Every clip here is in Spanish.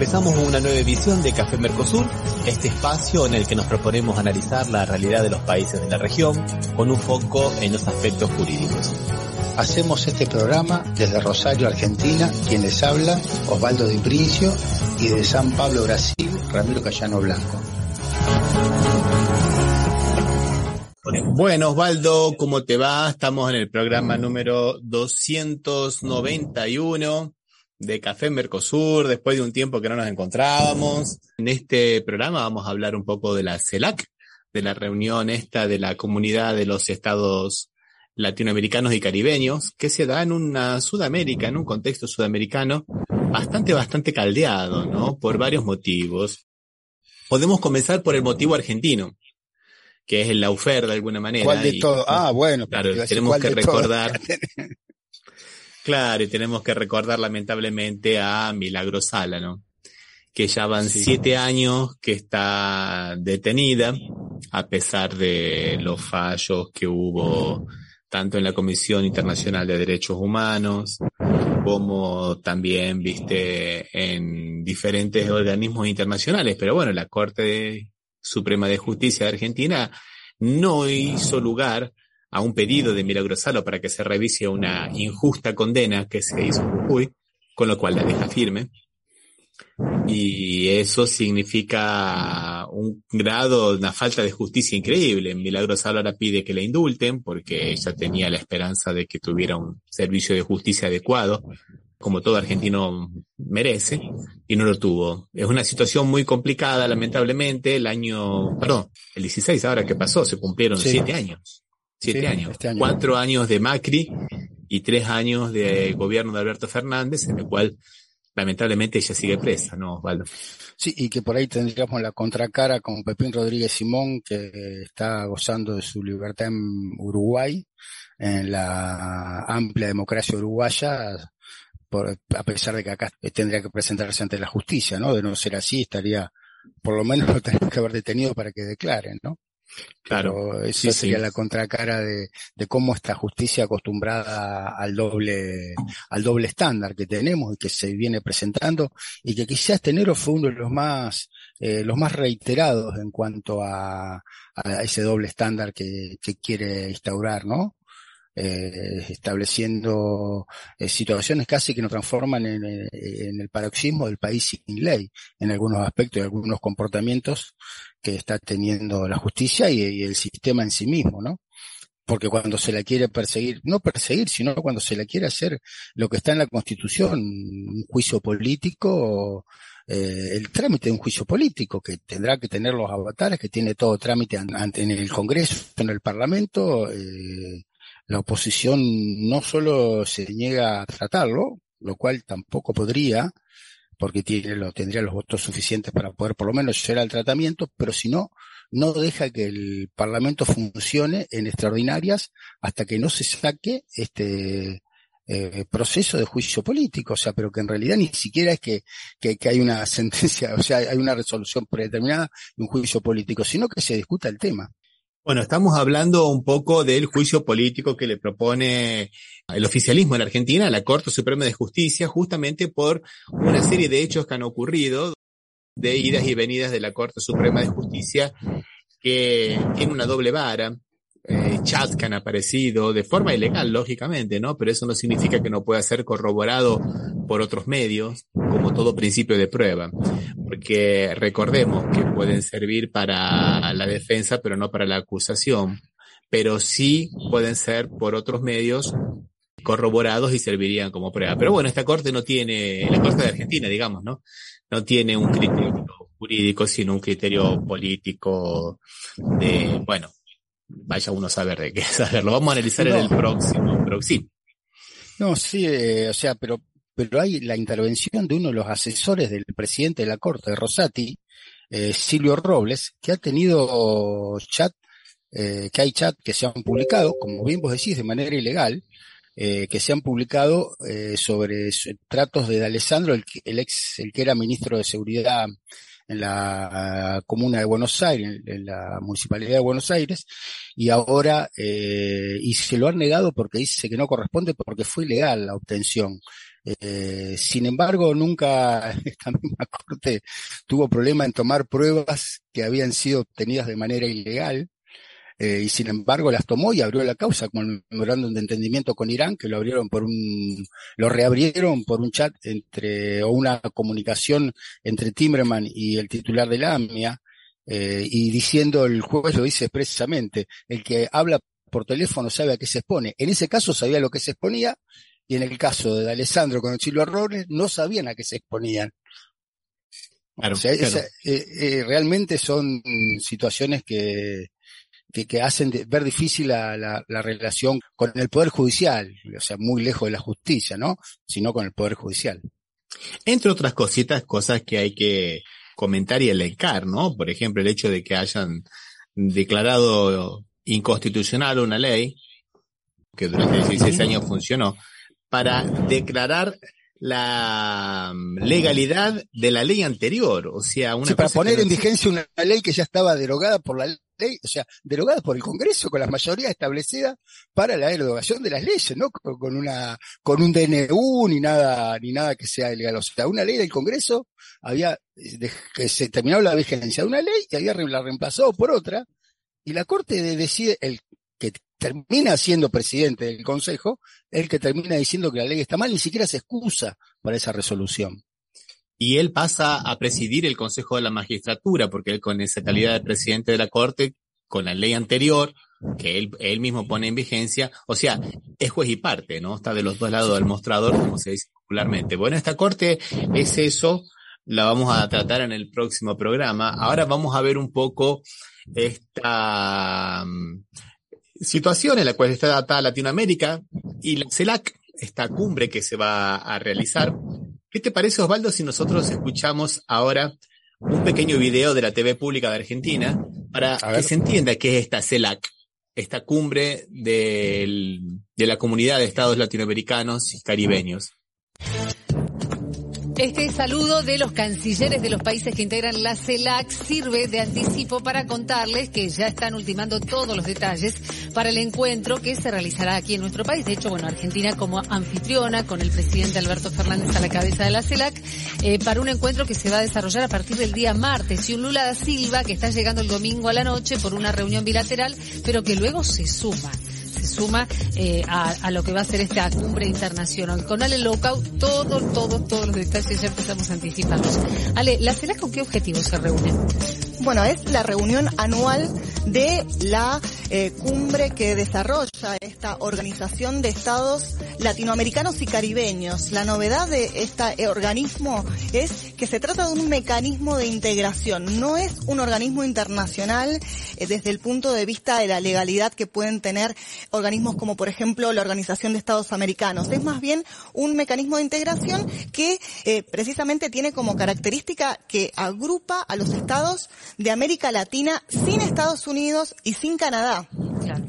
Empezamos una nueva edición de Café Mercosur, este espacio en el que nos proponemos analizar la realidad de los países de la región con un foco en los aspectos jurídicos. Hacemos este programa desde Rosario, Argentina, quien les habla, Osvaldo Di Princio, y de San Pablo, Brasil, Ramiro Cayano Blanco. Bueno, Osvaldo, ¿cómo te va? Estamos en el programa número 291 de Café Mercosur, después de un tiempo que no nos encontrábamos. En este programa vamos a hablar un poco de la CELAC, de la reunión esta de la comunidad de los estados latinoamericanos y caribeños, que se da en una Sudamérica, en un contexto sudamericano bastante, bastante caldeado, ¿no? Por varios motivos. Podemos comenzar por el motivo argentino que es el Laufer de alguna manera. ¿Cuál de todo? Ah, bueno. Claro, tenemos que recordar. claro, y tenemos que recordar lamentablemente a Milagro Sala, ¿no? Que ya van siete años que está detenida, a pesar de los fallos que hubo tanto en la Comisión Internacional de Derechos Humanos, como también, viste, en diferentes organismos internacionales. Pero bueno, la Corte Suprema de Justicia de Argentina no hizo lugar a un pedido de Milagrosalo para que se revise una injusta condena que se hizo en Jujuy, con lo cual la deja firme. Y eso significa un grado, una falta de justicia increíble. Milagrosalo ahora pide que la indulten porque ella tenía la esperanza de que tuviera un servicio de justicia adecuado como todo argentino merece, y no lo tuvo. Es una situación muy complicada, lamentablemente. El año, perdón, el 16 ahora que pasó, se cumplieron siete años. Siete años. Este Cuatro años de Macri y tres años de gobierno de Alberto Fernández, en el cual lamentablemente ella sigue presa, ¿no, Osvaldo? Sí, y que por ahí tendríamos la contracara con Pepín Rodríguez Simón, que está gozando de su libertad en Uruguay, en la amplia democracia uruguaya, a pesar de que acá tendría que presentarse ante la justicia, ¿no? De no ser así, estaría, por lo menos lo tendría que haber detenido para que declaren, ¿no? Claro. eso sería la contracara de, de cómo esta justicia acostumbrada al doble, al doble estándar que tenemos y que se viene presentando y que quizás este enero fue uno de los más, eh, los más reiterados en cuanto a, a ese doble estándar que, que quiere instaurar, ¿no? Eh, estableciendo eh, situaciones casi que nos transforman en, eh, en, el paroxismo del país sin ley, en algunos aspectos y algunos comportamientos que está teniendo la justicia y, el sistema en sí mismo, ¿no? Porque cuando se la quiere perseguir, no perseguir, sino cuando se la quiere hacer lo que está en la Constitución, un juicio político, eh, el trámite de un juicio político que tendrá que tener los avatares, que tiene todo trámite ante en el Congreso, en el Parlamento, eh, la oposición no solo se niega a tratarlo, lo cual tampoco podría, porque tiene, lo, tendría los votos suficientes para poder por lo menos llegar al tratamiento, pero si no, no deja que el Parlamento funcione en extraordinarias hasta que no se saque este eh, proceso de juicio político, o sea, pero que en realidad ni siquiera es que, que, que hay una sentencia, o sea, hay una resolución predeterminada de un juicio político, sino que se discuta el tema. Bueno, estamos hablando un poco del juicio político que le propone el oficialismo en Argentina la Corte Suprema de Justicia, justamente por una serie de hechos que han ocurrido de idas y venidas de la Corte Suprema de Justicia que tiene una doble vara eh, chats que han aparecido de forma ilegal, lógicamente, ¿no? Pero eso no significa que no pueda ser corroborado por otros medios, como todo principio de prueba. Porque recordemos que pueden servir para la defensa, pero no para la acusación. Pero sí pueden ser por otros medios corroborados y servirían como prueba. Pero bueno, esta corte no tiene, la corte de Argentina, digamos, ¿no? No tiene un criterio jurídico, sino un criterio político de, bueno, vaya uno a saber de qué saberlo. Vamos a analizar en el próximo, pero sí. No, sí, eh, o sea, pero, pero hay la intervención de uno de los asesores del presidente de la Corte, de Rosati, eh, Silvio Robles, que ha tenido chat, eh, que hay chat que se han publicado, como bien vos decís, de manera ilegal, eh, que se han publicado sobre tratos de Alessandro, el, el, ex, el que era ministro de Seguridad en la comuna de Buenos Aires, en, la municipalidad de Buenos Aires, y ahora, eh, y se lo han negado porque dice que no corresponde porque fue ilegal la obtención. Eh, sin embargo, nunca esta misma corte tuvo problema en tomar pruebas que habían sido obtenidas de manera ilegal eh, y sin embargo las tomó y abrió la causa con el memorándum de entendimiento con Irán, que lo abrieron por un, lo reabrieron por un chat entre, o una comunicación entre Timmerman y el titular de la AMIA, eh, y diciendo, el juez lo dice expresamente, el que habla por teléfono sabe a qué se expone. En ese caso sabía lo que se exponía, y en el caso de Alessandro con el Chilo Robles no sabían a qué se exponían. o sea, eh, eh, realmente son situaciones que, que, hacen ver difícil la, la, relación con el Poder Judicial, o sea, muy lejos de la justicia, ¿no? Sino con el Poder Judicial. Entre otras cositas, cosas que hay que comentar y elencar, ¿no? Por ejemplo, el hecho de que hayan declarado inconstitucional una ley que durante 16 años funcionó para declarar la legalidad de la ley anterior, o sea, una para poner en vigencia una ley que ya estaba derogada por la ley, o sea, derogada por el Congreso con la mayoría establecida para la derogación de las leyes, no con una con un DNU ni nada ni nada que sea ilegal, o sea, una ley del Congreso había que se terminó la vigencia de una ley y había la reemplazado por otra y la Corte decide el que termina siendo presidente del Consejo, el que termina diciendo que la ley está mal, ni siquiera se excusa para esa resolución. Y él pasa a presidir el Consejo de la Magistratura, porque él con esa calidad de presidente de la Corte, con la ley anterior, que él, mismo pone en vigencia, o sea, es juez y parte, ¿no? Está de los dos lados del mostrador, como se dice popularmente. Bueno, esta Corte es eso, la vamos a tratar en el próximo programa. Ahora vamos a ver un poco esta situación en la cual está datada Latinoamérica y la CELAC, esta cumbre que se va a realizar. ¿Qué te parece, Osvaldo, si nosotros escuchamos ahora un pequeño video de la TV pública de Argentina para que se entienda qué es esta CELAC, esta cumbre de la comunidad de estados latinoamericanos y caribeños? Este saludo de los cancilleres de los países que integran la CELAC sirve de anticipo para contarles que ya están ultimando todos los detalles para el encuentro que se realizará aquí en nuestro país. De hecho, bueno, Argentina como anfitriona con el presidente Alberto Fernández a la cabeza de la CELAC eh, para un encuentro que se va a desarrollar a partir del día martes y un Lula da Silva que está llegando el domingo a la noche por una reunión bilateral, pero que luego se suma se suma eh, a, a, lo que va a ser esta cumbre internacional. Con Ale Lockout, todo, todo, todos los detalles ya empezamos anticipados. Ale, ¿la CELAC con qué objetivos se reúne? Bueno, es la reunión anual de la eh, cumbre que desarrolla esta organización de estados latinoamericanos y caribeños. La novedad de este organismo es que se trata de un mecanismo de integración, no es un organismo internacional eh, desde el punto de vista de la legalidad que pueden tener organismos como por ejemplo la Organización de Estados Americanos. Es más bien un mecanismo de integración que eh, precisamente tiene como característica que agrupa a los estados de América Latina sin Estados Unidos y sin Canadá,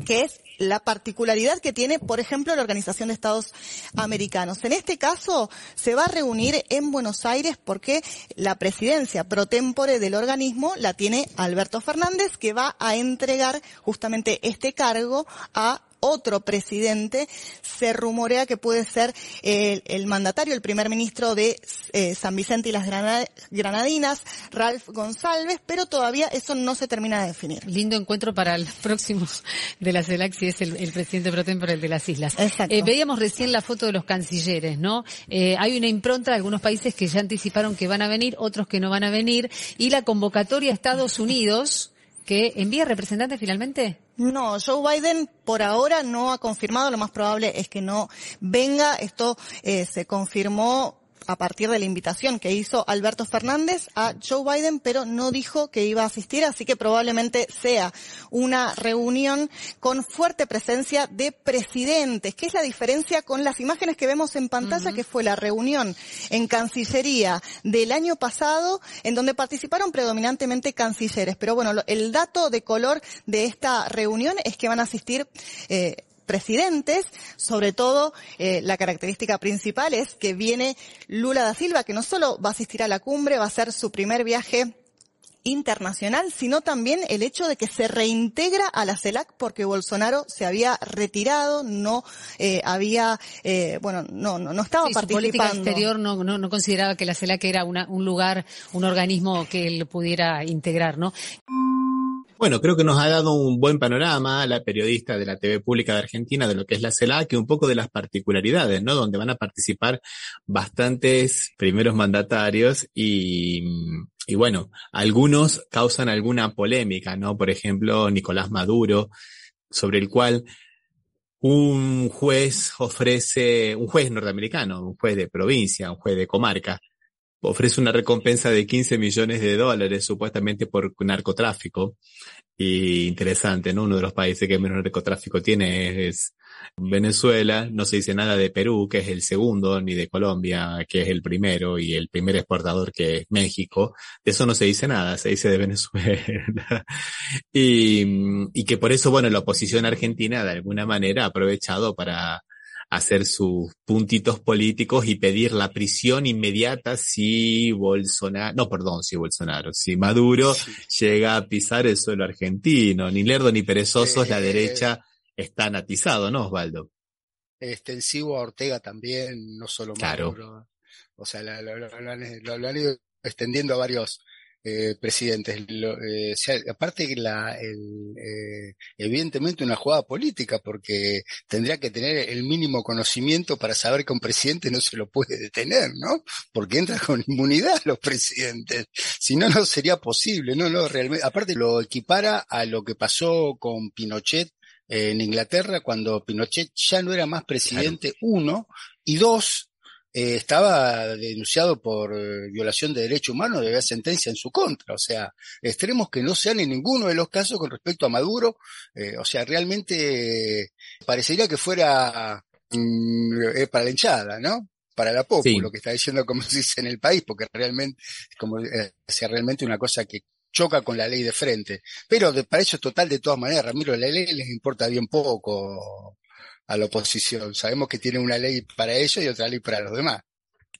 que es la particularidad que tiene, por ejemplo, la Organización de Estados Americanos. En este caso, se va a reunir en Buenos Aires porque la presidencia pro tempore del organismo la tiene Alberto Fernández, que va a entregar justamente este cargo a otro presidente, se rumorea que puede ser el, mandatario, el primer ministro de eh, San Vicente y las Granadinas, Ralph González, pero todavía eso no se termina de definir. Lindo encuentro para el próximo de la CELAC si es el, presidente pro tempore de las islas. Eh, veíamos recién la foto de los cancilleres, ¿no? Eh, hay una impronta de algunos países que ya anticiparon que van a venir, otros que no van a venir, y la convocatoria a Estados Unidos, que envía representantes finalmente. No, Joe Biden por ahora no ha confirmado, lo más probable es que no venga. Esto eh, se confirmó a partir de la invitación que hizo Alberto Fernández a Joe Biden, pero no dijo que iba a asistir, así que probablemente sea una reunión con fuerte presencia de presidentes, que es la diferencia con las imágenes que vemos en pantalla, que fue la reunión en Cancillería del año pasado, en donde participaron predominantemente cancilleres. Pero bueno, el dato de color de esta reunión es que van a asistir eh, presidentes, sobre todo eh, la característica principal es que viene Lula da Silva, que no solo va a asistir a la cumbre, va a ser su primer viaje internacional, sino también el hecho de que se reintegra a la CELAC porque Bolsonaro se había retirado, no eh, había, eh, bueno, no, no, no estaba participando. Su política exterior no, no, no consideraba que la CELAC era una, un lugar, un organismo que él pudiera integrar, ¿no? Bueno, creo que nos ha dado un buen panorama la periodista de la TV Pública de Argentina de lo que es la CELAC y un poco de las particularidades, ¿no? Donde van a participar bastantes primeros mandatarios y, y bueno, algunos causan alguna polémica, ¿no? Por ejemplo, Nicolás Maduro, sobre el cual un juez ofrece, un juez norteamericano, un juez de provincia, un juez de comarca, ofrece una recompensa de 15 millones de dólares supuestamente por narcotráfico. Y interesante, ¿no? Uno de los países que menos narcotráfico tiene es Venezuela. No se dice nada de Perú, que es el segundo, ni de Colombia, que es el primero, y el primer exportador que es México. De eso no se dice nada, se dice de Venezuela. y, y que por eso, bueno, la oposición argentina de alguna manera ha aprovechado para hacer sus puntitos políticos y pedir la prisión inmediata si Bolsonaro, no, perdón, si Bolsonaro, si Maduro llega a pisar el suelo argentino. Ni lerdo ni perezosos, la derecha está atizado, ¿no, Osvaldo? Extensivo a Ortega también, no solo Maduro. O sea, lo han ido extendiendo a varios eh, presidentes. Eh, aparte que la, el, eh, evidentemente una jugada política, porque tendría que tener el mínimo conocimiento para saber que un presidente no se lo puede detener, ¿no? Porque entra con inmunidad los presidentes. Si no, no sería posible, no, no, realmente. Aparte lo equipara a lo que pasó con Pinochet en Inglaterra cuando Pinochet ya no era más presidente, uno, y dos, eh, estaba denunciado por eh, violación de derechos humanos, haber sentencia en su contra. O sea, extremos que no sean en ninguno de los casos con respecto a Maduro. Eh, o sea, realmente parecería que fuera mm, para la hinchada, ¿no? Para la poco, lo que está diciendo como se dice en el país, porque realmente, como sea realmente una cosa que choca con la ley de frente. Pero de, para eso total de todas maneras, Ramiro, la ley les importa bien poco a la oposición. Sabemos que tiene una ley para ellos y otra ley para los demás.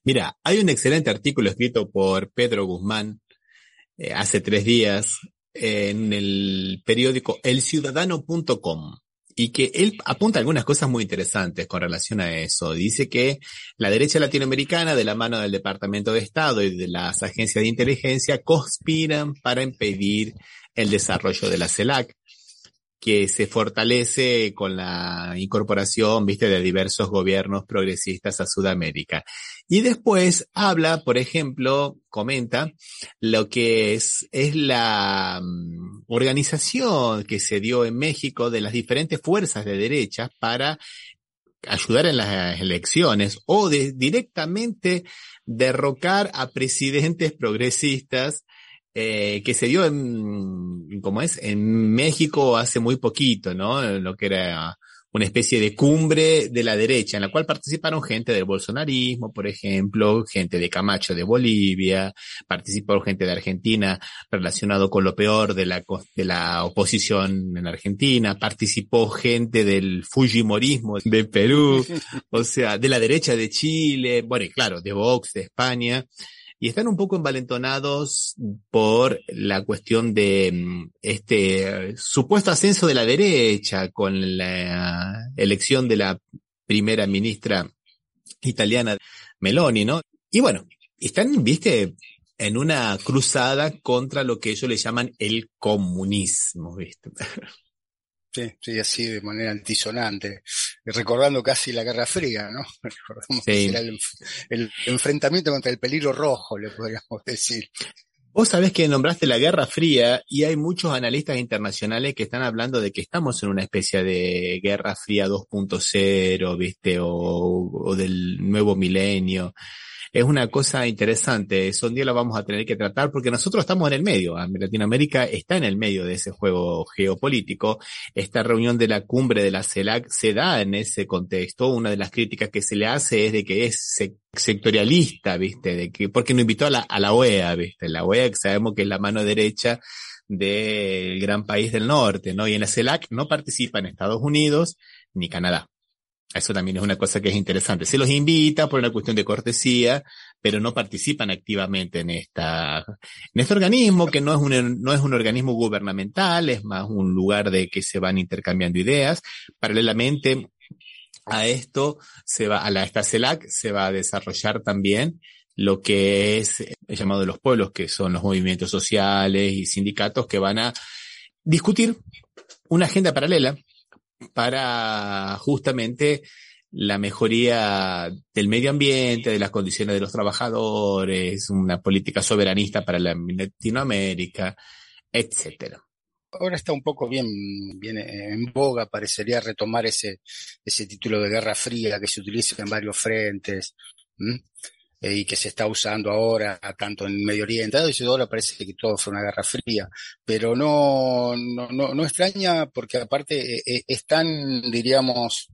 Mira, hay un excelente artículo escrito por Pedro Guzmán eh, hace tres días en el periódico elciudadano.com y que él apunta algunas cosas muy interesantes con relación a eso. Dice que la derecha latinoamericana, de la mano del Departamento de Estado y de las agencias de inteligencia, conspiran para impedir el desarrollo de la CELAC que se fortalece con la incorporación, viste, de diversos gobiernos progresistas a Sudamérica. Y después habla, por ejemplo, comenta lo que es, es la mm, organización que se dio en México de las diferentes fuerzas de derecha para ayudar en las elecciones o de directamente derrocar a presidentes progresistas eh, que se dio en, como es, en México hace muy poquito, ¿no? Lo que era una especie de cumbre de la derecha, en la cual participaron gente del bolsonarismo, por ejemplo, gente de Camacho de Bolivia, participó gente de Argentina relacionado con lo peor de la, de la oposición en Argentina, participó gente del Fujimorismo de Perú, o sea, de la derecha de Chile, bueno, y claro, de Vox de España y están un poco envalentonados por la cuestión de mm, este supuesto ascenso de la derecha con la elección de la primera ministra italiana Meloni, ¿no? Y bueno, están, viste, en una cruzada contra lo que ellos le llaman el comunismo, ¿viste? Sí, sí, así de manera antisonante, recordando casi la Guerra Fría, ¿no? Recordamos que era el, enfrentamiento contra el peligro rojo, le podríamos decir. Vos sabés que nombraste la Guerra Fría y hay muchos analistas internacionales que están hablando de que estamos en una especie de Guerra Fría 2.0, ¿viste? O, o del nuevo milenio. Es una cosa interesante. Eso un día lo vamos a tener que tratar porque nosotros estamos en el medio. Latinoamérica está en el medio de ese juego geopolítico. Esta reunión de la cumbre de la CELAC se da en ese contexto. Una de las críticas que se le hace es de que es sectorialista, ¿viste? De que, porque no invitó a la, a la OEA, ¿viste? La OEA que sabemos que es la mano derecha del gran país del norte, ¿no? Y en la CELAC no participan Estados Unidos ni Canadá. Eso también es una cosa que es interesante. Se los invita por una cuestión de cortesía, pero no participan activamente en esta, en este organismo que no es un, no es un organismo gubernamental, es más un lugar de que se van intercambiando ideas. Paralelamente a esto se va, a la esta CELAC se va a desarrollar también lo que es el llamado de los pueblos, que son los movimientos sociales y sindicatos que van a discutir una agenda paralela para justamente la mejoría del medio ambiente, de las condiciones de los trabajadores, una política soberanista para la Latinoamérica, etcétera. Ahora está un poco bien, bien en boga, parecería retomar ese, ese título de Guerra Fría que se utiliza en varios frentes. Eh, y que se está usando ahora tanto en Medio Oriente, y ahora parece que todo fue una guerra fría, pero no, no, no, extraña porque aparte eh, eh, es tan, diríamos,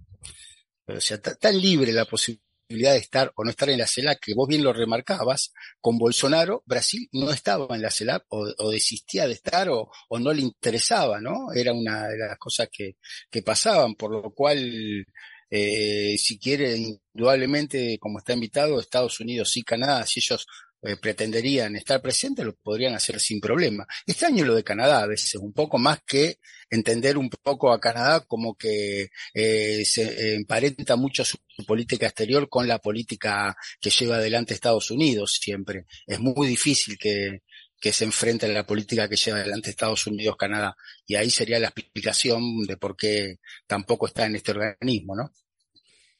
o sea, tan libre la posibilidad de estar o no estar en la CELAC, que vos bien lo remarcabas, con Bolsonaro, Brasil no estaba en la CELAC o, o desistía de estar o, o, no le interesaba, ¿no? Era una de las cosas que, que pasaban, por lo cual eh, si quiere, indudablemente, como está invitado, Estados Unidos y Canadá, si ellos eh, pretenderían estar presentes, lo podrían hacer sin problema. Este año lo de Canadá a veces, un poco más que entender un poco a Canadá como que eh, se emparenta mucho su, política exterior con la política que lleva adelante Estados Unidos siempre. Es muy difícil que, que se enfrente a la política que lleva adelante Estados Unidos-Canadá. Y ahí sería la explicación de por qué tampoco está en este organismo, ¿no?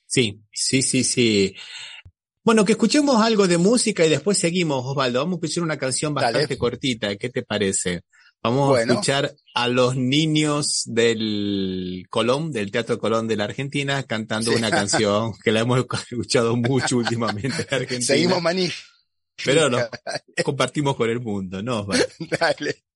Sí, sí, sí, sí. Bueno, que escuchemos algo de música y después seguimos, Osvaldo. Vamos a escuchar una canción bastante cortita. ¿Qué te parece? Vamos a escuchar a los niños del Colón, del Teatro Colón de la Argentina, cantando una canción que la hemos escuchado mucho últimamente en Argentina. Seguimos maní. Pero no, compartimos con el mundo, ¿no? Dale.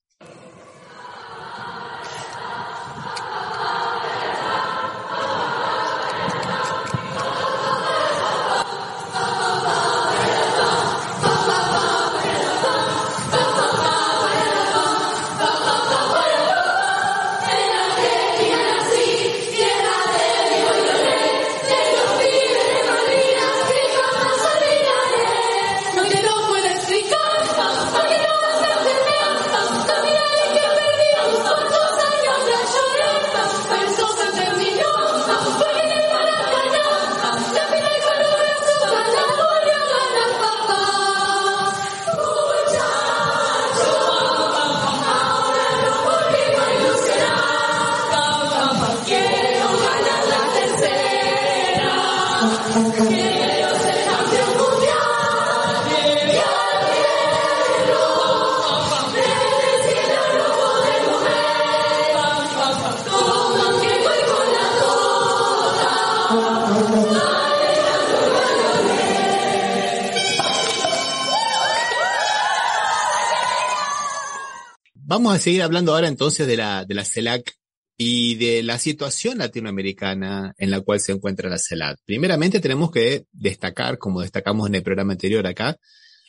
Vamos a seguir hablando ahora entonces de la, de la CELAC y de la situación latinoamericana en la cual se encuentra la CELAC. Primeramente tenemos que destacar, como destacamos en el programa anterior acá,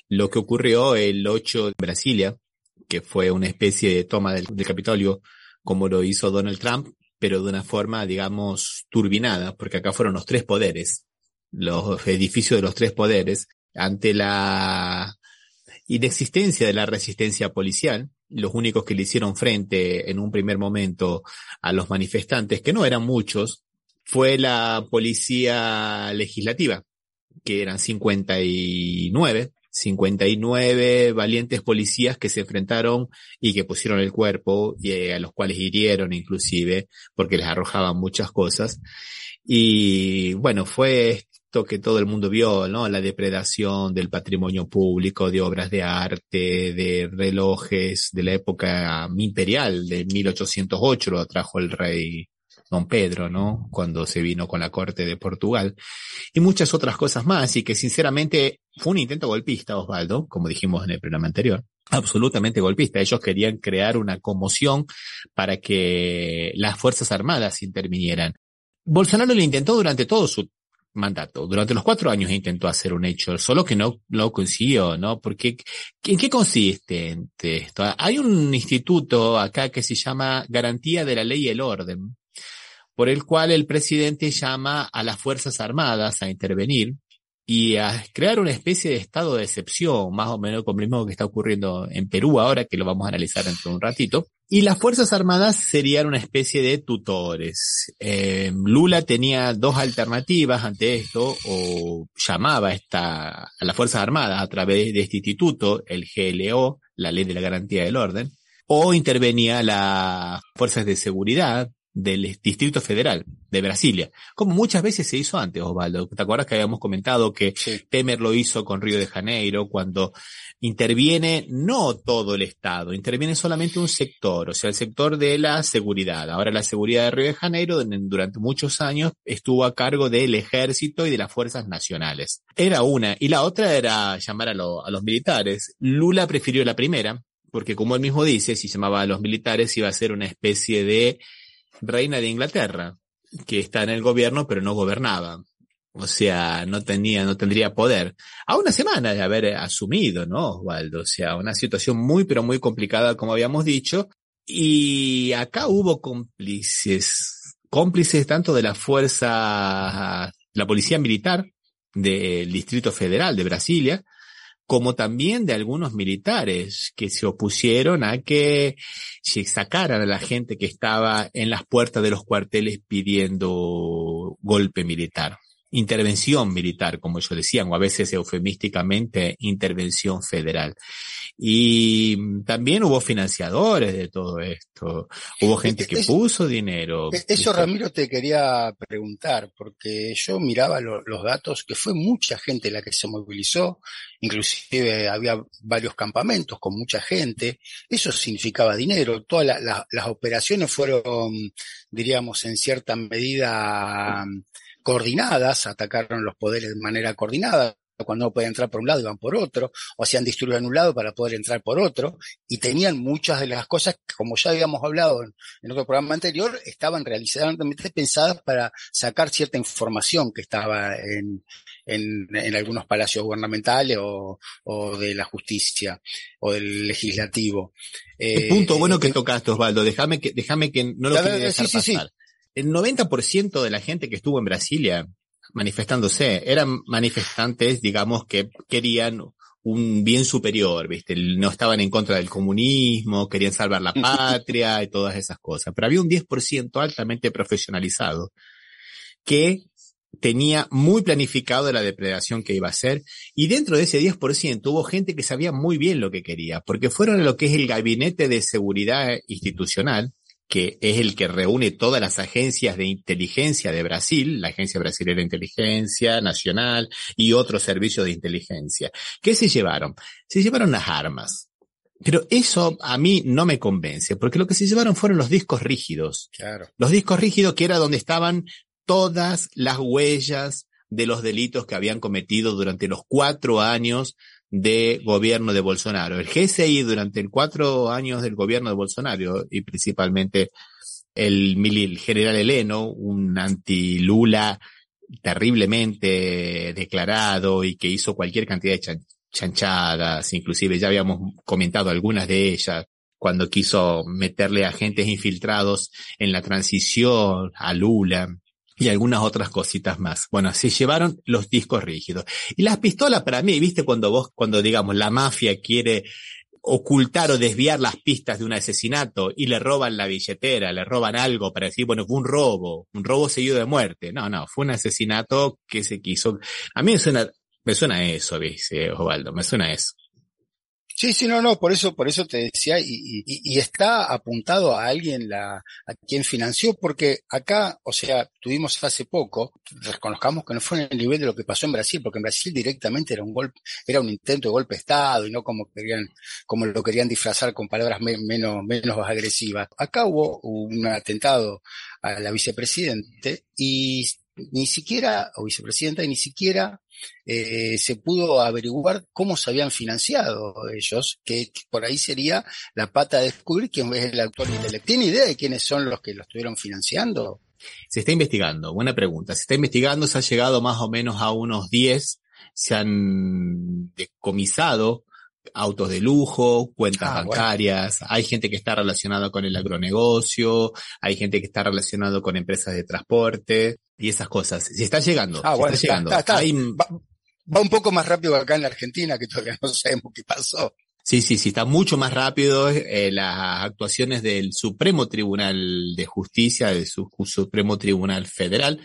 lo que ocurrió el 8 de Brasilia, que fue una especie de toma del, del Capitolio, como lo hizo Donald Trump, pero de una forma, digamos, turbinada, porque acá fueron los tres poderes, los edificios de los tres poderes, ante la inexistencia de la resistencia policial, los únicos que le hicieron frente en un primer momento a los manifestantes, que no eran muchos, fue la policía legislativa, que eran 59, 59 valientes policías que se enfrentaron y que pusieron el cuerpo y eh, a los cuales hirieron inclusive porque les arrojaban muchas cosas. Y bueno, fue que todo el mundo vio, ¿no? La depredación del patrimonio público, de obras de arte, de relojes de la época imperial, de 1808, lo trajo el rey Don Pedro, ¿no? Cuando se vino con la corte de Portugal. Y muchas otras cosas más, y que sinceramente fue un intento golpista, Osvaldo, como dijimos en el programa anterior, absolutamente golpista. Ellos querían crear una conmoción para que las Fuerzas Armadas intervinieran. Bolsonaro lo intentó durante todo su mandato. Durante los cuatro años intentó hacer un hecho, solo que no lo consiguió, ¿no? Porque, ¿en qué consiste esto? Hay un instituto acá que se llama Garantía de la Ley y el Orden, por el cual el presidente llama a las Fuerzas Armadas a intervenir y a crear una especie de estado de excepción, más o menos como lo mismo que está ocurriendo en Perú ahora, que lo vamos a analizar dentro de un ratito. Y las Fuerzas Armadas serían una especie de tutores. Eh, Lula tenía dos alternativas ante esto, o llamaba esta, a las Fuerzas Armadas a través de este instituto, el GLO, la Ley de la Garantía del Orden, o intervenía las fuerzas de seguridad, del Distrito Federal de Brasilia, como muchas veces se hizo antes, Osvaldo. ¿Te acuerdas que habíamos comentado que Temer lo hizo con Río de Janeiro cuando interviene no todo el Estado, interviene solamente un sector, o sea, el sector de la seguridad. Ahora la seguridad de Río de Janeiro durante muchos años estuvo a cargo del ejército y de las fuerzas nacionales. Era una. Y la otra era llamar a, a los militares. Lula prefirió la primera, porque como él mismo dice, si llamaba a los militares iba a ser una especie de reina de Inglaterra, que está en el gobierno pero no gobernaba. O sea, no tenía, no tendría poder. A una semana de haber asumido, ¿no, Osvaldo? O sea, una situación muy, pero muy complicada, como habíamos dicho. Y acá hubo cómplices, cómplices tanto de la fuerza, la policía militar del Distrito Federal de Brasilia, como también de algunos militares que se opusieron a que se sacaran a la gente que estaba en las puertas de los cuarteles pidiendo golpe militar intervención militar, como ellos decían, o a veces eufemísticamente intervención federal. Y también hubo financiadores de todo esto, hubo gente que puso dinero. Eso, Ramiro, te quería preguntar, porque yo miraba los datos, que fue mucha gente la que se movilizó, inclusive había varios campamentos con mucha gente, eso significaba dinero, todas las operaciones fueron, diríamos, en cierta medida coordinadas, atacaron los poderes de manera coordinada, cuando no podían entrar por un lado iban por otro, o hacían disturbios en un lado para poder entrar por otro, y tenían muchas de las cosas que, como ya habíamos hablado en, otro programa anterior, estaban realizadamente pensadas para sacar cierta información que estaba en, en, algunos palacios gubernamentales o, de la justicia o del legislativo. El punto bueno que eh, tocaste, Osvaldo, déjame que, déjame que no lo quiero dejar pasar el 90% de la gente que estuvo en Brasilia manifestándose eran manifestantes, digamos, que querían un bien superior, ¿viste? No estaban en contra del comunismo, querían salvar la patria y todas esas cosas. Pero había un 10% altamente profesionalizado que tenía muy planificado la depredación que iba a hacer y dentro de ese 10% hubo gente que sabía muy bien lo que quería, porque fueron lo que es el gabinete de seguridad institucional, que es el que reúne todas las agencias de inteligencia de Brasil, la Agencia Brasileña de Inteligencia Nacional y otros servicios de inteligencia. ¿Qué se llevaron? Se llevaron las armas. Pero eso a mí no me convence, porque lo que se llevaron fueron los discos rígidos. Claro. Los discos rígidos que era donde estaban todas las huellas de los delitos que habían cometido durante los cuatro años de gobierno de Bolsonaro. El GSI durante cuatro años del gobierno de Bolsonaro y principalmente el, general Heleno, un anti-Lula terriblemente declarado y que hizo cualquier cantidad de chanchadas, inclusive ya habíamos comentado algunas de ellas, cuando quiso meterle agentes infiltrados en la transición a Lula, y algunas otras cositas más. Bueno, se llevaron los discos rígidos. Y las pistolas para mí, viste, cuando vos, cuando digamos la mafia quiere ocultar o desviar las pistas de un asesinato y le roban la billetera, le roban algo para decir, bueno, fue un robo, un robo seguido de muerte. No, no, fue un asesinato que se quiso. A mí me suena, me suena eso, dice Osvaldo, me suena eso. Sí, sí, no, no, por eso, por eso te decía, y, y, y, está apuntado a alguien la, a quien financió, porque acá, o sea, tuvimos hace poco, reconozcamos que no fue en el nivel de lo que pasó en Brasil, porque en Brasil directamente era un golpe, era un intento de golpe de Estado, y no como querían, como lo querían disfrazar con palabras menos, menos agresivas. Acá hubo un atentado a la vicepresidente, y ni siquiera, o vicepresidenta, y ni siquiera eh, se pudo averiguar cómo se habían financiado ellos, que, por ahí sería la pata de descubrir quién es el actual intelectual. ¿Tiene idea de quiénes son los que lo estuvieron financiando? Se está investigando, buena pregunta. Se está investigando, se ha llegado más o menos a unos 10, se han decomisado autos de lujo, cuentas ah, bancarias, hay gente que está relacionada con el agronegocio, hay gente que está relacionado con empresas de transporte y esas cosas. Se está llegando, ah, está llegando. Va, un poco más rápido acá en la Argentina, que todavía no sabemos qué pasó. Sí, sí, sí, está mucho más rápido. Eh, las actuaciones del Supremo Tribunal de Justicia, del Supremo Tribunal Federal,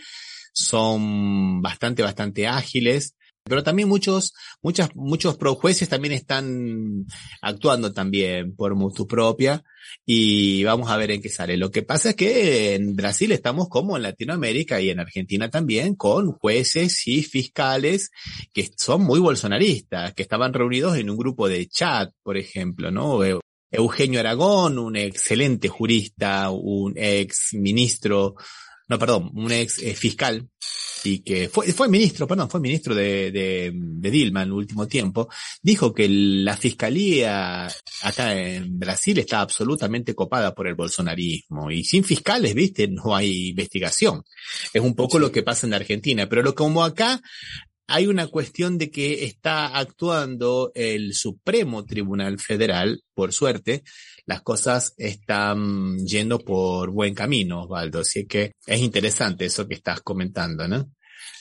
son bastante, bastante ágiles. Pero también muchos, muchas, muchos pro jueces también están actuando también por mutu propia y vamos a ver en qué sale. Lo que pasa es que en Brasil estamos como en Latinoamérica y en Argentina también con jueces y fiscales que son muy bolsonaristas, que estaban reunidos en un grupo de chat, por ejemplo, ¿no? Eugenio Aragón, un excelente jurista, un ex ministro, no, perdón, un ex eh, fiscal y que fue, fue ministro, perdón, fue ministro de, de, de, Dilma en el último tiempo, dijo que la fiscalía acá en Brasil está absolutamente copada por el bolsonarismo y sin fiscales, viste, no hay investigación. Es un poco lo que pasa en Argentina, pero lo como acá hay una cuestión de que está actuando el Supremo Tribunal Federal, por suerte, las cosas están yendo por buen camino, Osvaldo. Así que es interesante eso que estás comentando, ¿no?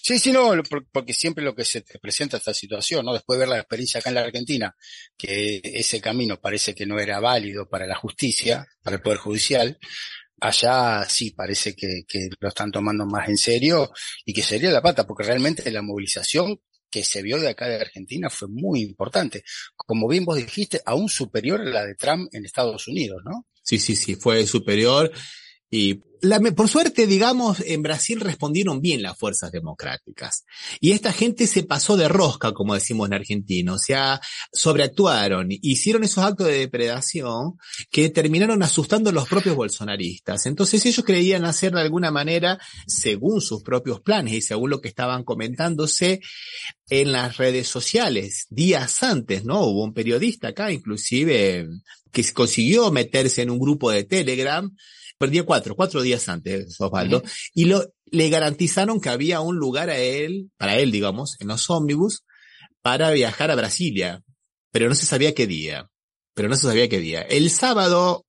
Sí, sí, no, porque siempre lo que se te presenta esta situación, ¿no? Después de ver la experiencia acá en la Argentina, que ese camino parece que no era válido para la justicia, para el Poder Judicial, allá sí parece que, que lo están tomando más en serio y que sería la pata, porque realmente la movilización que se vio de acá de Argentina fue muy importante. Como bien vos dijiste, aún superior a la de Trump en Estados Unidos, ¿no? Sí, sí, sí, fue superior. Y la, por suerte, digamos, en Brasil respondieron bien las fuerzas democráticas. Y esta gente se pasó de rosca, como decimos en Argentina. O sea, sobreactuaron, hicieron esos actos de depredación que terminaron asustando a los propios bolsonaristas. Entonces ellos creían hacer de alguna manera, según sus propios planes y según lo que estaban comentándose en las redes sociales, días antes, ¿no? Hubo un periodista acá, inclusive, que consiguió meterse en un grupo de Telegram Perdía cuatro, cuatro días antes, Osvaldo, y lo, le garantizaron que había un lugar a él, para él, digamos, en los ómnibus, para viajar a Brasilia, pero no se sabía qué día, pero no se sabía qué día. El sábado,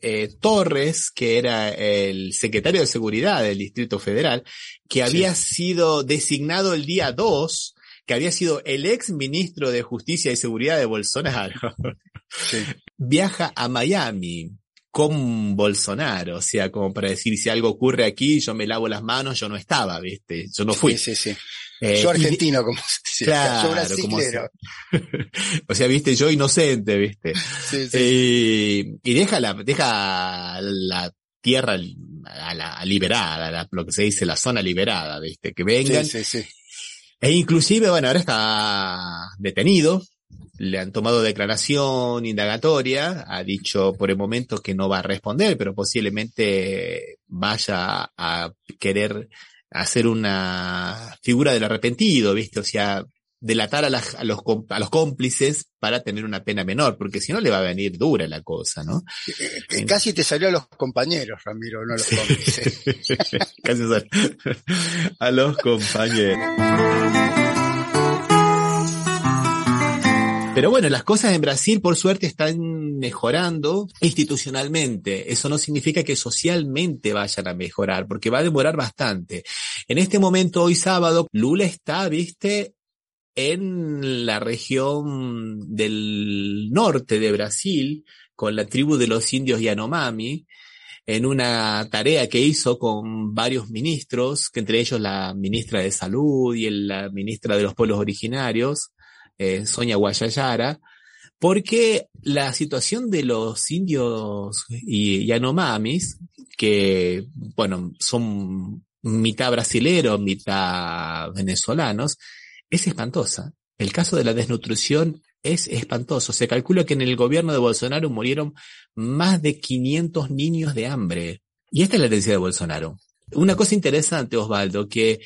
eh, Torres, que era el secretario de Seguridad del Distrito Federal, que había sido designado el día 2, que había sido el ex ministro de Justicia y Seguridad de Bolsonaro, viaja a Miami con Bolsonaro, o sea, como para decir, si algo ocurre aquí, yo me lavo las manos, yo no estaba, ¿viste? Yo no fui. Sí, sí, sí. Eh, yo argentino, como se claro, yo como o sea, viste, yo inocente, viste. Sí, sí. Eh, y deja la, deja la tierra a la liberada, lo que se dice la zona liberada, viste, que vengan. Sí, sí, sí. E inclusive, bueno, ahora está detenido, le han tomado declaración indagatoria, ha dicho por el momento que no va a responder, pero posiblemente vaya a querer hacer una figura del arrepentido, ¿viste? O sea, delatar a, los, a los cómplices para tener una pena menor, porque si no le va a venir dura la cosa, ¿no? Casi te salió a los compañeros, Ramiro, no a los cómplices. Casi a los compañeros. Pero bueno, las cosas en Brasil, por suerte, están mejorando institucionalmente. Eso no significa que socialmente vayan a mejorar, porque va a demorar bastante. En este momento, hoy sábado, Lula está, viste, en la región del norte de Brasil, con la tribu de los indios Yanomami, en una tarea que hizo con varios ministros, que entre ellos la ministra de Salud y la ministra de los Pueblos Originarios, eh, Sonia Guayayara, porque la situación de los indios y Yanomamis, que, bueno, son mitad brasileros, mitad venezolanos, es espantosa. El caso de la desnutrición es espantoso. Se calcula que en el gobierno de Bolsonaro murieron más de 500 niños de hambre. Y esta es la herencia de Bolsonaro. Una cosa interesante, Osvaldo, que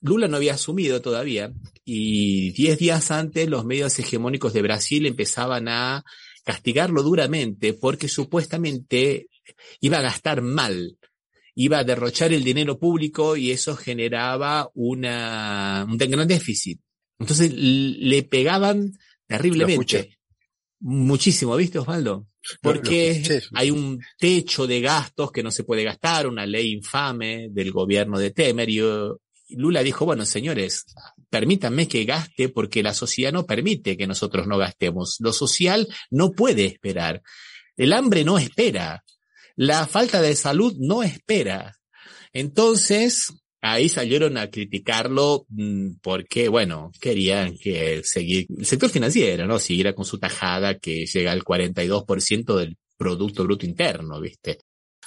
Lula no había asumido todavía y diez días antes los medios hegemónicos de Brasil empezaban a castigarlo duramente porque supuestamente iba a gastar mal, iba a derrochar el dinero público y eso generaba una, un gran déficit. Entonces le pegaban terriblemente. Muchísimo, ¿viste, Osvaldo? Porque hay un techo de gastos que no se puede gastar, una ley infame del gobierno de Temer y Lula dijo, bueno, señores, permítanme que gaste porque la sociedad no permite que nosotros no gastemos. Lo social no puede esperar. El hambre no espera. La falta de salud no espera. Entonces, ahí salieron a criticarlo mm, porque, bueno, querían que seguir, el sector financiero, ¿no? Siguiera con su tajada que llega al 42% del Producto Bruto Interno, ¿viste?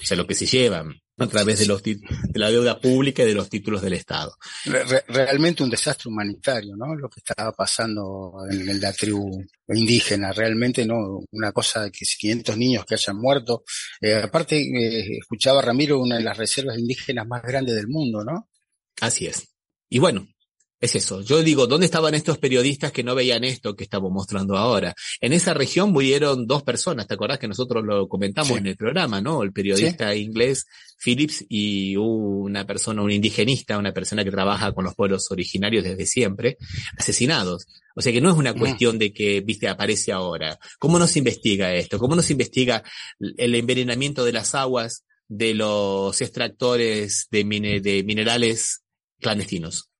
O sea, lo que se llevan a través de, los, de la deuda pública y de los títulos del Estado. realmente un desastre humanitario, ¿no? Lo que estaba pasando en, la tribu indígena, realmente no una cosa de que 500 niños que hayan muerto. Eh, aparte, eh, escuchaba Ramiro, una de las reservas indígenas más grandes del mundo, ¿no? Así es. Y bueno, es eso. Yo digo, ¿dónde estaban estos periodistas que no veían esto que estamos mostrando ahora? En esa región murieron dos personas, ¿te acordás que nosotros lo comentamos en el programa, no? El periodista inglés Phillips y una persona, un indigenista, una persona que trabaja con los pueblos originarios desde siempre, asesinados. O sea que no es una cuestión de que, viste, aparece ahora. ¿Cómo no se investiga esto? ¿Cómo no se investiga el envenenamiento de las aguas de los extractores de, de minerales clandestinos?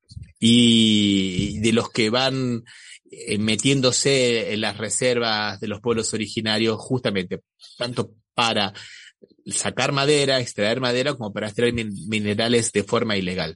Y de los que van eh, metiéndose en las reservas de los pueblos originarios justamente tanto para sacar madera, extraer madera, como para extraer minerales de forma ilegal.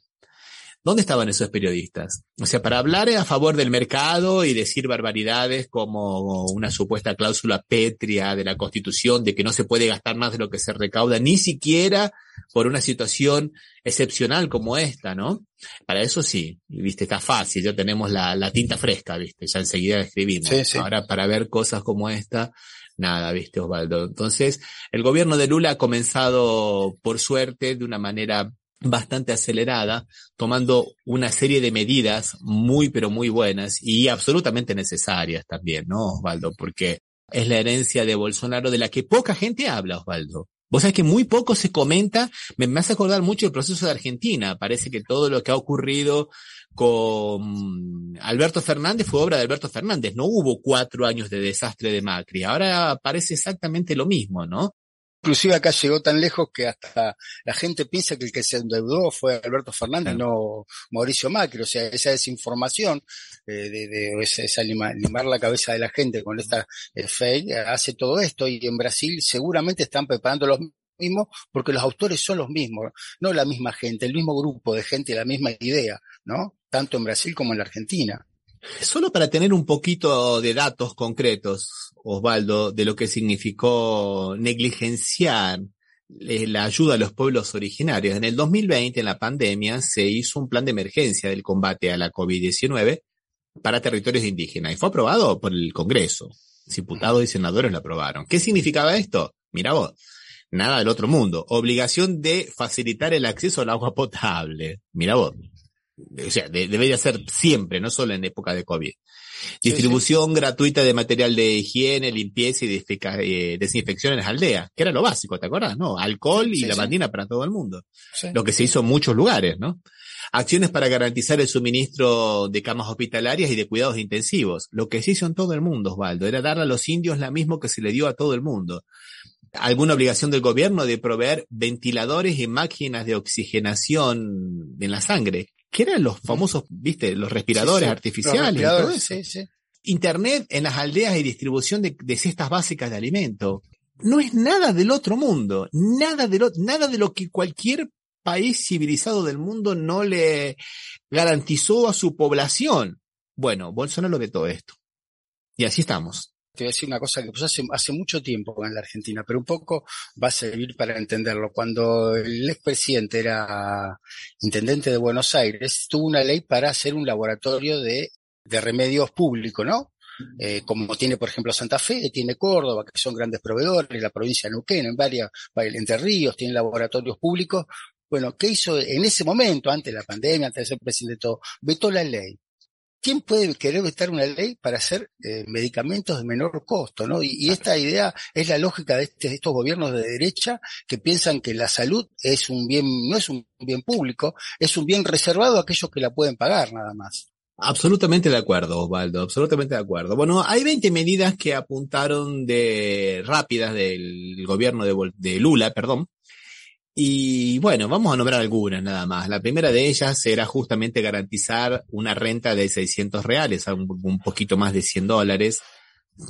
¿Dónde estaban esos periodistas? O sea, para hablar a favor del mercado y decir barbaridades como una supuesta cláusula pétrea de la Constitución de que no se puede gastar más de lo que se recauda, ni siquiera por una situación excepcional como esta, ¿no? Para eso sí, viste, está fácil, ya tenemos la, tinta fresca, viste, ya enseguida escribimos. Ahora, para ver cosas como esta, nada, viste, Osvaldo. Entonces, el gobierno de Lula ha comenzado, por suerte, de una manera bastante acelerada, tomando una serie de medidas muy, pero muy buenas y absolutamente necesarias también, ¿no, Osvaldo? Porque es la herencia de Bolsonaro de la que poca gente habla, Osvaldo. Vos sabés que muy poco se comenta, me, me hace acordar mucho el proceso de Argentina. Parece que todo lo que ha ocurrido con Alberto Fernández fue obra de Alberto Fernández. No hubo cuatro años de desastre de Macri. Ahora parece exactamente lo mismo, ¿no? Inclusive acá llegó tan lejos que hasta la gente piensa que el que se endeudó fue Alberto Fernández, no Mauricio Macri. O sea, esa desinformación eh, de, de esa, limar, la cabeza de la gente con esta eh, fake hace todo esto y en Brasil seguramente están preparando los mismos porque los autores son los mismos, no la misma gente, el mismo grupo de gente, la misma idea, ¿no? Tanto en Brasil como en la Argentina. Solo para tener un poquito de datos concretos, Osvaldo, de lo que significó negligenciar eh, la ayuda a los pueblos originarios. En el 2020, en la pandemia, se hizo un plan de emergencia del combate a la COVID-19 para territorios indígenas y fue aprobado por el Congreso. Diputados y senadores lo aprobaron. ¿Qué significaba esto? Mira vos, nada del otro mundo. Obligación de facilitar el acceso al agua potable. Mira vos o sea, debería ser siempre, no solo en época de COVID. Distribución gratuita de material de higiene, limpieza y eh, desinfección en las aldeas, que era lo básico, ¿te acuerdas? No, alcohol y lavandina para todo el mundo. Lo que se hizo en muchos lugares, ¿no? Acciones para garantizar el suministro de camas hospitalarias y de cuidados intensivos. Lo que se hizo en todo el mundo, Osvaldo, era darle a los indios la misma que se le dio a todo el mundo alguna obligación del gobierno de proveer ventiladores y máquinas de oxigenación en la sangre, que eran los famosos, viste, los respiradores artificiales Internet en las aldeas y distribución de, cestas básicas de alimento. No es nada del otro mundo, nada de lo, nada de lo que cualquier país civilizado del mundo no le garantizó a su población. Bueno, Bolsonaro lo ve todo esto. Y así estamos te voy a decir una cosa que pasó hace, hace mucho tiempo en la Argentina, pero un poco va a servir para entenderlo. Cuando el expresidente era intendente de Buenos Aires, tuvo una ley para hacer un laboratorio de, de remedios públicos, ¿no? Eh, como tiene, por ejemplo, Santa Fe, tiene Córdoba, que son grandes proveedores, la provincia de Neuquén, en varias, Entre Ríos, tiene laboratorios públicos Bueno, ¿qué hizo en ese momento, antes de la pandemia, antes de ser presidente todo? Vetó la ley. ¿Quién puede querer vetar una ley para hacer eh, medicamentos de menor costo? ¿no? Y, esta idea es la lógica de, este, de, estos gobiernos de derecha que piensan que la salud es un bien, no es un bien público, es un bien reservado a aquellos que la pueden pagar nada más. Absolutamente de acuerdo, Osvaldo, absolutamente de acuerdo. Bueno, hay 20 medidas que apuntaron de rápidas del gobierno de, de Lula, perdón, y bueno, vamos a nombrar algunas nada más. La primera de ellas era justamente garantizar una renta de 600 reales, un, poquito más de 100 dólares,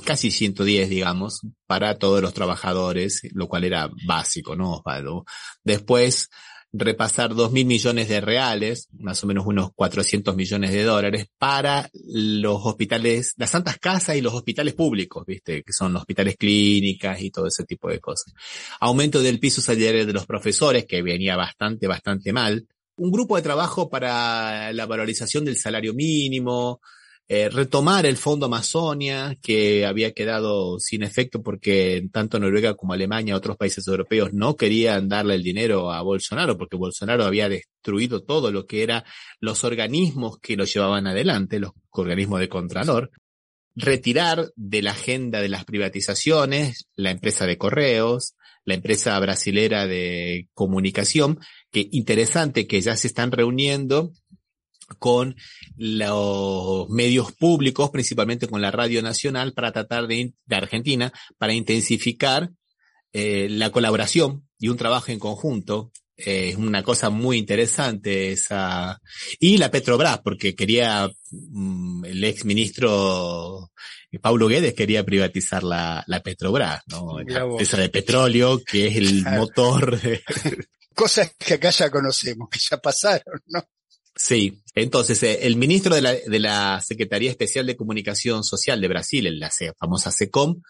casi 110, digamos, para todos los trabajadores, lo cual era básico, ¿no, Osvaldo? Después, repasar dos mil millones de reales, más o menos unos 400 millones de dólares, para los hospitales, las santas casas y los hospitales públicos, ¿viste? Que son hospitales clínicas y todo ese tipo de cosas. Aumento del piso salarial de los profesores, que venía bastante, bastante mal. Un grupo de trabajo para la valorización del salario mínimo, eh, retomar el Fondo Amazonia, que había quedado sin efecto porque tanto Noruega como Alemania, otros países europeos, no querían darle el dinero a Bolsonaro, porque Bolsonaro había destruido todo lo que eran los organismos que lo llevaban adelante, los organismos de Contralor. Retirar de la agenda de las privatizaciones la empresa de correos, la empresa brasilera de comunicación, que interesante que ya se están reuniendo con los medios públicos, principalmente con la Radio Nacional, para tratar de, de Argentina, para intensificar eh, la colaboración y un trabajo en conjunto. Es eh, una cosa muy interesante esa. Y la Petrobras, porque quería, mm, el ex ministro Paulo Guedes quería privatizar la, la Petrobras, ¿no? Esa de petróleo, que es el motor. Cosas que acá ya conocemos, que ya pasaron, ¿no? Sí, entonces eh, el ministro de la, de la, Secretaría Especial de Comunicación Social de Brasil, en la famosa SECOM,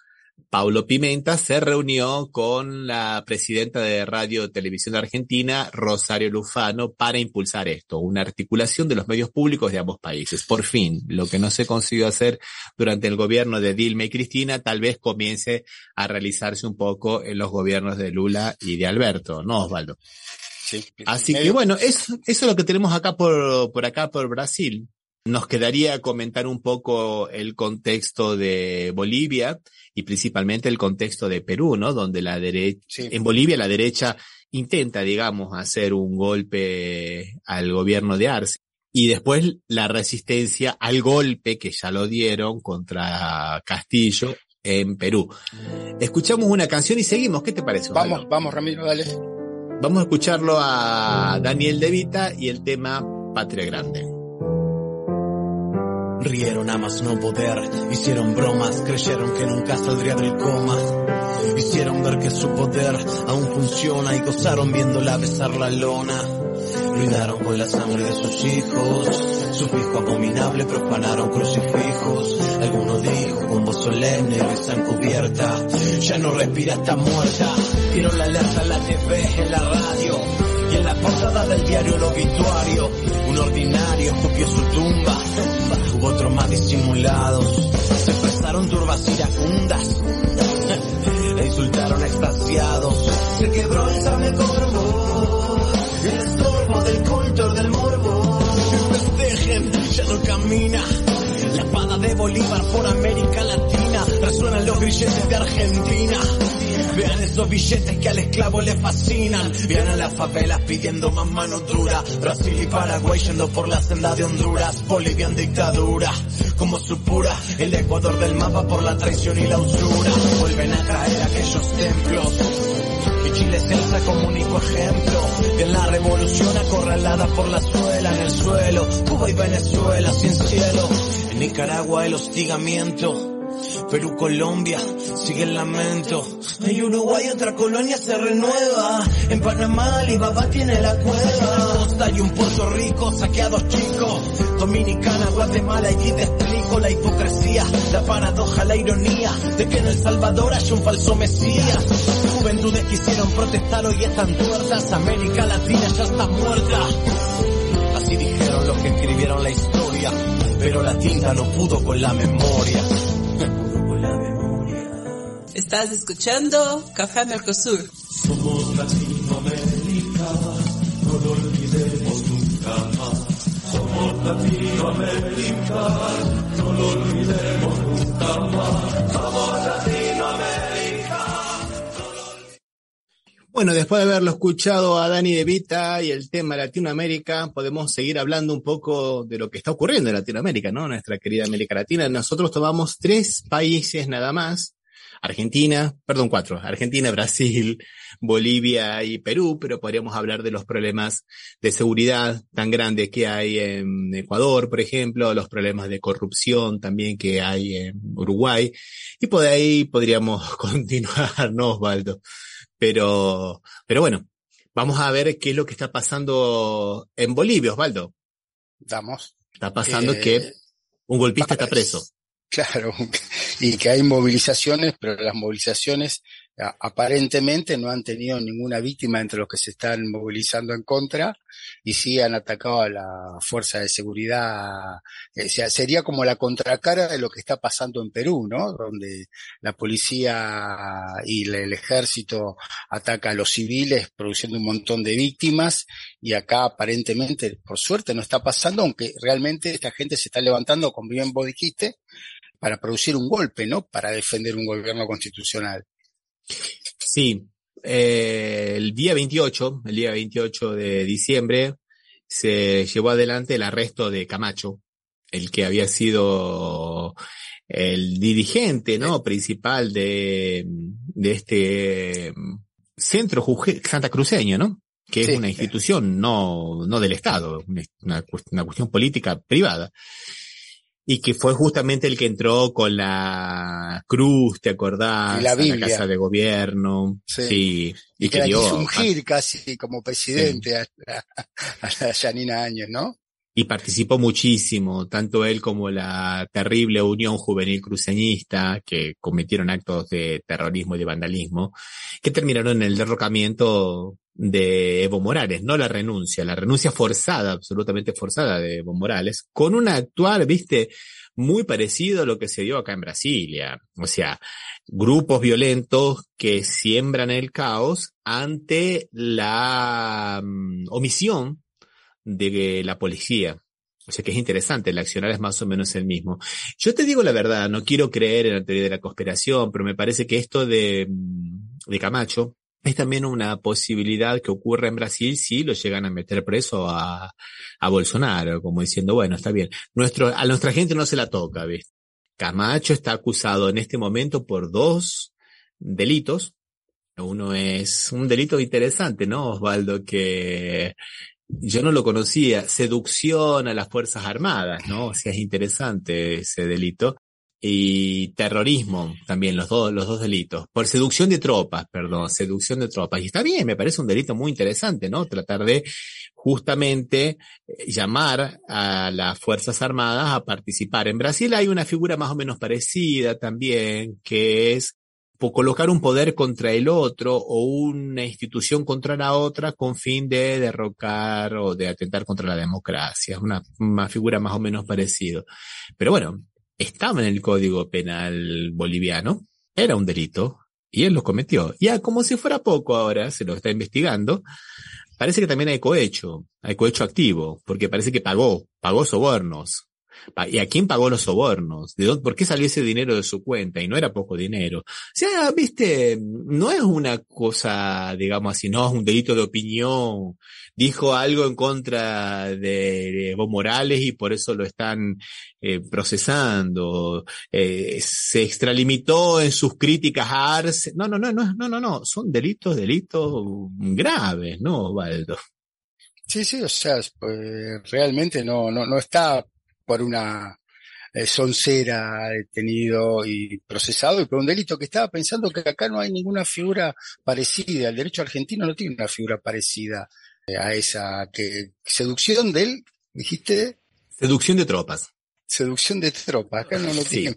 Paulo Pimenta, se reunió con la presidenta de Radio Televisión de Argentina, Rosario Lufano, para impulsar esto, una articulación de los medios públicos de ambos países. Por fin, lo que no se consiguió hacer durante el gobierno de Dilma y Cristina, tal vez comience a realizarse un poco en los gobiernos de Lula y de Alberto, ¿no, Osvaldo? Así que bueno, eso, es lo que tenemos acá por, por acá por Brasil. Nos quedaría comentar un poco el contexto de Bolivia y principalmente el contexto de Perú, ¿no? Donde la derecha, en Bolivia la derecha intenta, digamos, hacer un golpe al gobierno de Arce. Y después la resistencia al golpe que ya lo dieron contra Castillo en Perú. Escuchamos una canción y seguimos. ¿Qué te parece? Vamos, vamos, Ramiro, dale. Vamos a escucharlo a Daniel De Vita y el tema Patria Grande. Rieron a más no poder, hicieron bromas, creyeron que nunca saldría del coma. Hicieron ver que su poder aún funciona y gozaron viéndola besar la lona. Ruidaron con la sangre de sus hijos, su fijo abominable profanaron crucifijos. Alguno dijo con voz solemne, risa encubierta, ya no respira, está muerta. Dieron la alerta en la TV, en la radio y en la portada del diario El Obituario. Un ordinario escupió su tumba, hubo otros más disimulados. Se expresaron turbas iracundas e insultaron extasiados. Se quebró el sable corvo, el estorbo del culto del morbo. Festejen, ya no camina. Bolívar por América Latina. Resuenan los grilletes de Argentina. Vean esos billetes que al esclavo le fascinan. Vean a las favelas pidiendo más mano dura. Brasil y Paraguay yendo por la senda de Honduras. Bolivia en dictadura. Como su pura, el Ecuador del mapa por la traición y la usura. Vuelven a caer aquellos templos. Chile se alza como único ejemplo. En la revolución acorralada por la suela en el suelo. Cuba y Venezuela sin cielo. En Nicaragua el hostigamiento. Perú, Colombia, sigue el lamento. En Uruguay otra colonia se renueva. En Panamá Alibaba tiene la cueva. Costa y un Puerto Rico, saqueados chicos. Dominicana, Guatemala, y te la hipocresía, la paradoja, la ironía de que en El Salvador hay un falso mesías. Juventudes quisieron protestar, hoy están tuertas. América Latina ya está muerta. Así dijeron los que escribieron la historia, pero la tinta no pudo con la memoria. Estás escuchando Café Mercosur. Somos Latinoamérica, Somos Latinoamérica, no lo olvidemos nunca más. Somos Latinoamérica. Bueno, después de haberlo escuchado a Dani De Vita y el tema Latinoamérica, podemos seguir hablando un poco de lo que está ocurriendo en Latinoamérica, ¿no? Nuestra querida América Latina. Nosotros tomamos tres países nada más Argentina, perdón, cuatro, Argentina, Brasil, Bolivia y Perú, pero podríamos hablar de los problemas de seguridad tan grandes que hay en Ecuador, por ejemplo, los problemas de corrupción también que hay en Uruguay, y por ahí podríamos continuar, ¿no, Osvaldo? Pero, pero bueno, vamos a ver qué es lo que está pasando en Bolivia, Osvaldo. Damos. Está pasando que eh, un golpista está preso. Claro, y que hay movilizaciones, pero las movilizaciones aparentemente no han tenido ninguna víctima entre los que se están movilizando en contra y sí han atacado a la fuerza de seguridad. O sea, sería como la contracara de lo que está pasando en Perú, ¿no? Donde la policía y el ejército ataca a los civiles produciendo un montón de víctimas y acá aparentemente, por suerte, no está pasando, aunque realmente esta gente se está levantando, como bien vos dijiste, para producir un golpe, ¿no? Para defender un gobierno constitucional. Sí, eh, el día 28, el día 28 de diciembre, se llevó adelante el arresto de Camacho, el que había sido el dirigente, ¿no? Principal de, de este centro Santa Cruceño, ¿no? Que es una institución no, no del Estado, una, una cuestión política privada y que fue justamente el que entró con la cruz, ¿te acordás? Y la, la casa de gobierno. Sí. Y, que, dio. ungir casi como presidente a, a, a Janina Áñez, ¿no? Y participó muchísimo, tanto él como la terrible Unión Juvenil Cruceñista, que cometieron actos de terrorismo y de vandalismo, que terminaron en el derrocamiento de Evo Morales, no la renuncia, la renuncia forzada, absolutamente forzada de Evo Morales, con un actual, viste, muy parecido a lo que se dio acá en Brasilia. O sea, grupos violentos que siembran el caos ante la mm, omisión de la policía. O sea que es interesante, el accionar es más o menos el mismo. Yo te digo la verdad, no quiero creer en la teoría de la conspiración, pero me parece que esto de, mm, de Camacho es también una posibilidad que ocurra en Brasil si lo llegan a meter preso a, a Bolsonaro, como diciendo, bueno, está bien. Nuestro, a nuestra gente no se la toca, ¿ves? Camacho está acusado en este momento por dos delitos. Uno es un delito interesante, ¿no, Osvaldo? Que yo no lo conocía, seducción a las Fuerzas Armadas, ¿no? O sea, es interesante ese delito. Y terrorismo, también los dos, los dos delitos. Por seducción de tropas, perdón, seducción de tropas. Y está bien, me parece un delito muy interesante, ¿no? Tratar de justamente eh, llamar a las Fuerzas Armadas a participar. En Brasil hay una figura más o menos parecida también, que es colocar un poder contra el otro o una institución contra la otra con fin de derrocar o de atentar contra la democracia. Es una, una figura más o menos parecida. Pero bueno, estaba en el Código Penal boliviano, era un delito y él lo cometió. Ya como si fuera poco ahora, se lo está investigando. Parece que también hay cohecho, hay cohecho activo, porque parece que pagó, pagó sobornos. ¿Y a quién pagó los sobornos? ¿De dónde, ¿Por qué salió ese dinero de su cuenta? Y no era poco dinero. O sea, viste, no es una cosa, digamos así, no es un delito de opinión. Dijo algo en contra de Evo Morales y por eso lo están eh, procesando. Eh, se extralimitó en sus críticas a Arce. No, no, no, no, no, no, no. Son delitos, delitos graves, ¿no, Valdo? Sí, sí, o sea, pues, realmente no, no, no está por una eh, soncera detenido y procesado y por un delito que estaba pensando que acá no hay ninguna figura parecida. El derecho argentino no tiene una figura parecida eh, a esa que seducción de él, dijiste. Seducción de tropas seducción de tropas. Acá no, lo tiene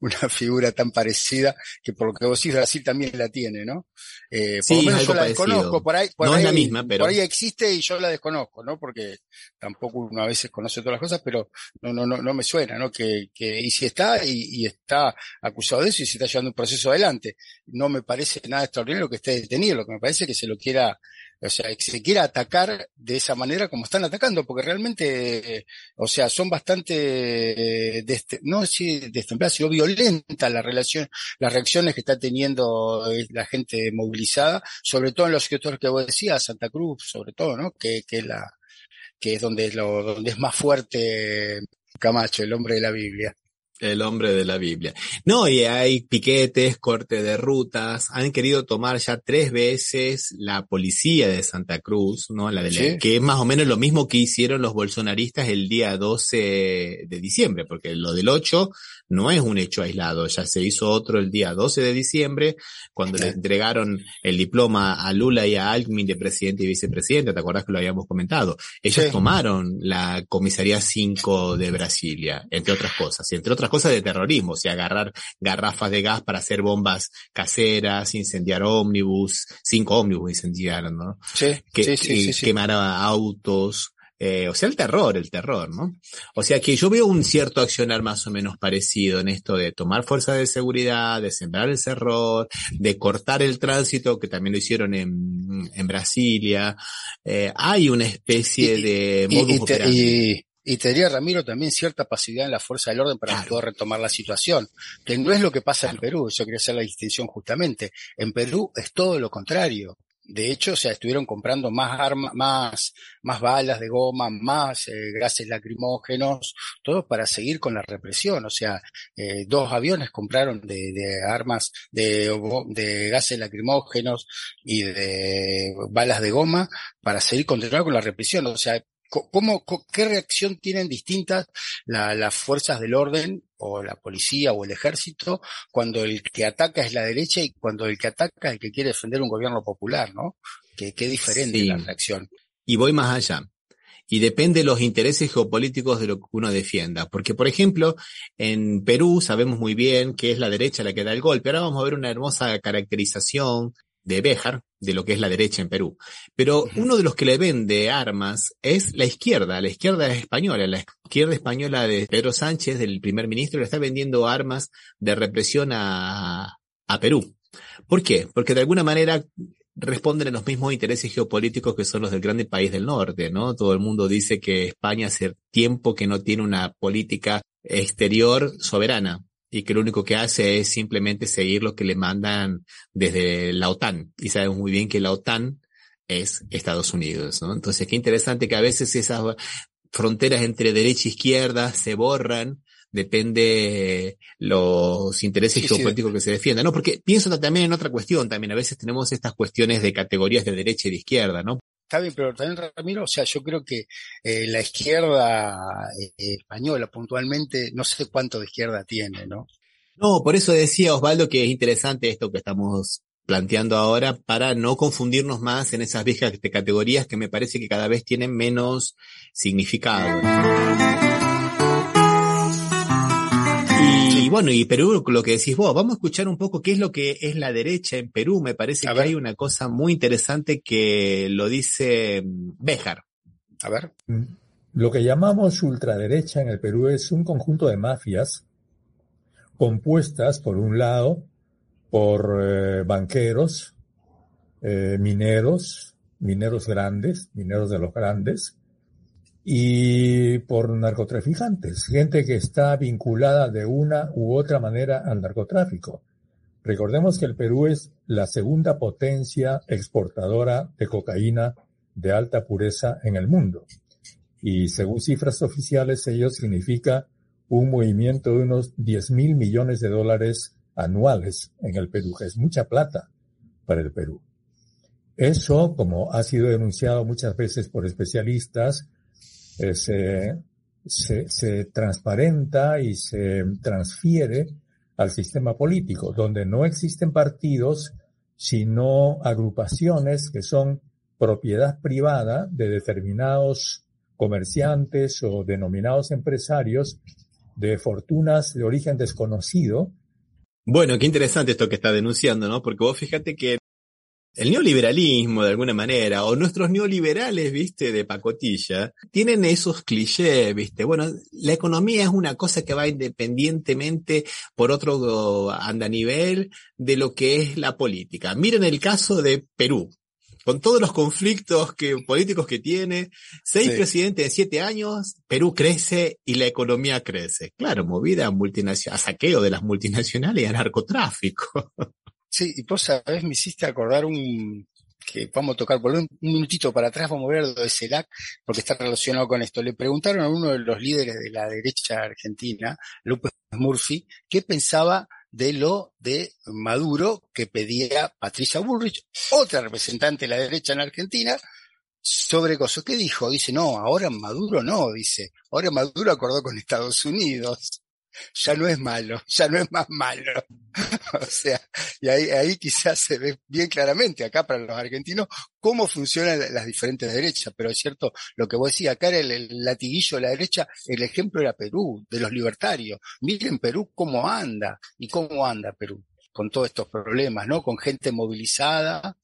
una, figura tan parecida que por lo que vos decís Brasil también la tiene, ¿no? Eh, por lo menos yo la desconozco, por ahí, por ahí, la misma, pero... por ahí existe y yo la desconozco, ¿no? Porque tampoco uno a veces conoce todas las cosas, pero no, no, no, no me suena, ¿no? Que, que, y si está, y, y está acusado de eso y se está llevando un proceso adelante. No me parece nada extraordinario que esté detenido, lo que me parece es que se lo quiera o sea, se quiera atacar de esa manera como están atacando, porque realmente, o sea, son bastante, eh, no si destempladas, sino violentas la relación, las reacciones que está teniendo eh, la gente movilizada, sobre todo en los sectores que vos decías, Santa Cruz, sobre todo, ¿no? Que, que la, que es donde es lo, donde es más fuerte Camacho, el hombre de la Biblia. El hombre de la Biblia. No, y hay piquetes, corte de rutas. Han querido tomar ya tres veces la policía de Santa Cruz, ¿no? La de la, que es más o menos lo mismo que hicieron los bolsonaristas el día 12 de diciembre, porque lo del 8 no es un hecho aislado, ya se hizo otro el día 12 de diciembre, cuando le entregaron el diploma a Lula y a Alckmin de presidente y vicepresidente, ¿te acuerdas que lo habíamos comentado? Ellos tomaron la comisaría 5 de Brasilia, entre otras cosas, y entre otras cosas de terrorismo, o sea, agarrar garrafas de gas para hacer bombas caseras, incendiar ómnibus, cinco ómnibus incendiaron, ¿no? Sí, que, sí, sí, quemar autos, eh, o sea, el terror, el terror, ¿no? O sea que yo veo un cierto accionar más o menos parecido en esto de tomar fuerzas de seguridad, de sembrar el terror, de cortar el tránsito, que también lo hicieron en, en Brasilia. Eh, hay una especie de modus y, y, te diría, Ramiro, también cierta pasividad en la fuerza del orden para poder retomar la situación, que no es lo que pasa en Perú, yo quería hacer la distinción justamente. En Perú es todo lo contrario de hecho, o sea, estuvieron comprando más armas, más, más balas de goma, más eh, gases lacrimógenos, todo para seguir con la represión. O sea, eh, dos aviones compraron de, de armas de, de gases lacrimógenos y de balas de goma para seguir continuando con la represión. O sea, ¿Cómo, ¿Qué reacción tienen distintas las fuerzas del orden o la policía o el ejército cuando el que ataca es la derecha y cuando el que ataca es el que quiere defender un gobierno popular, ¿no? Qué diferente la reacción. Y voy más allá. Y depende de los intereses geopolíticos de lo que uno defienda. Porque, por ejemplo, en Perú sabemos muy bien que es la derecha la que da el golpe. Ahora vamos a ver una hermosa caracterización de Béjar, de lo que es la derecha en Perú. Pero uno de los que le vende armas es la izquierda, la izquierda española, la izquierda española de Pedro Sánchez, del primer ministro, le está vendiendo armas de represión a, a Perú. ¿Por qué? Porque de alguna manera responden a los mismos intereses geopolíticos que son los del grande país del norte, ¿no? Todo el mundo dice que España hace tiempo que no tiene una política exterior soberana y que lo único que hace es simplemente seguir lo que le mandan desde la OTAN. Y sabemos muy bien que la OTAN es Estados Unidos, ¿no? Entonces, qué interesante que a veces esas fronteras entre derecha e izquierda se borran, depende los intereses geopolíticos que se defiendan, ¿no? Porque pienso también en otra cuestión, también a veces tenemos estas cuestiones de categorías de derecha y de izquierda, ¿no? Está pero también Ramiro, o sea, yo creo que eh, la izquierda eh, española puntualmente, no sé cuánto de izquierda tiene, ¿no? No, por eso decía Osvaldo que es interesante esto que estamos planteando ahora para no confundirnos más en esas viejas categorías que me parece que cada vez tienen menos significado. Bueno, y Perú, lo que decís vos, vamos a escuchar un poco qué es lo que es la derecha en Perú. Me parece que hay una cosa muy interesante que lo dice mm, Béjar. A ver. Mm. Lo que llamamos ultraderecha en el Perú es un conjunto de mafias compuestas, por un lado, por eh, banqueros, eh, mineros, mineros grandes, mineros de los grandes, y por narcotraficantes, gente que está vinculada de una u otra manera al narcotráfico. Recordemos que el Perú es la segunda potencia exportadora de cocaína de alta pureza en el mundo. Y según cifras oficiales, ello significa un movimiento de unos 10 mil millones de dólares anuales en el Perú, que es mucha plata para el Perú. Eso, como ha sido denunciado muchas veces por especialistas, eh, se, se, se transparenta y se transfiere al sistema político, donde no existen partidos, sino agrupaciones que son propiedad privada de determinados comerciantes o denominados empresarios de fortunas de origen desconocido. Bueno, qué interesante esto que está denunciando, ¿no? Porque vos fíjate que el neoliberalismo, de alguna manera, o nuestros neoliberales, viste, de pacotilla, tienen esos clichés, viste. Bueno, la economía es una cosa que va independientemente por otro andanivel de lo que es la política. Miren el caso de Perú. con todos los conflictos que, políticos que tiene, seis Sí. presidentes en siete años, Perú crece y la economía crece. Claro, movida a, multinacional, a saqueo de las multinacionales y a narcotráfico. Sí, y vos sabés, me hiciste acordar un, que vamos a tocar, volver un minutito para atrás, vamos a ver lo de CELAC, porque está relacionado con esto. Le preguntaron a uno de los líderes de la derecha argentina, López Murphy, qué pensaba de lo de Maduro que pedía Patricia Bullrich, otra representante de la derecha en Argentina, sobre cosas. ¿Qué dijo? Dice, no, ahora Maduro no, dice, ahora Maduro acordó con Estados Unidos. Ya no es malo, ya no es más malo. o sea, y ahí, ahí quizás se ve bien claramente acá para los argentinos cómo funcionan la- las diferentes derechas. Pero es cierto, lo que vos decías, acá era el, el latiguillo de la derecha, el ejemplo era Perú, de los libertarios. Miren Perú cómo anda y cómo anda Perú con todos estos problemas, ¿no? Con gente movilizada,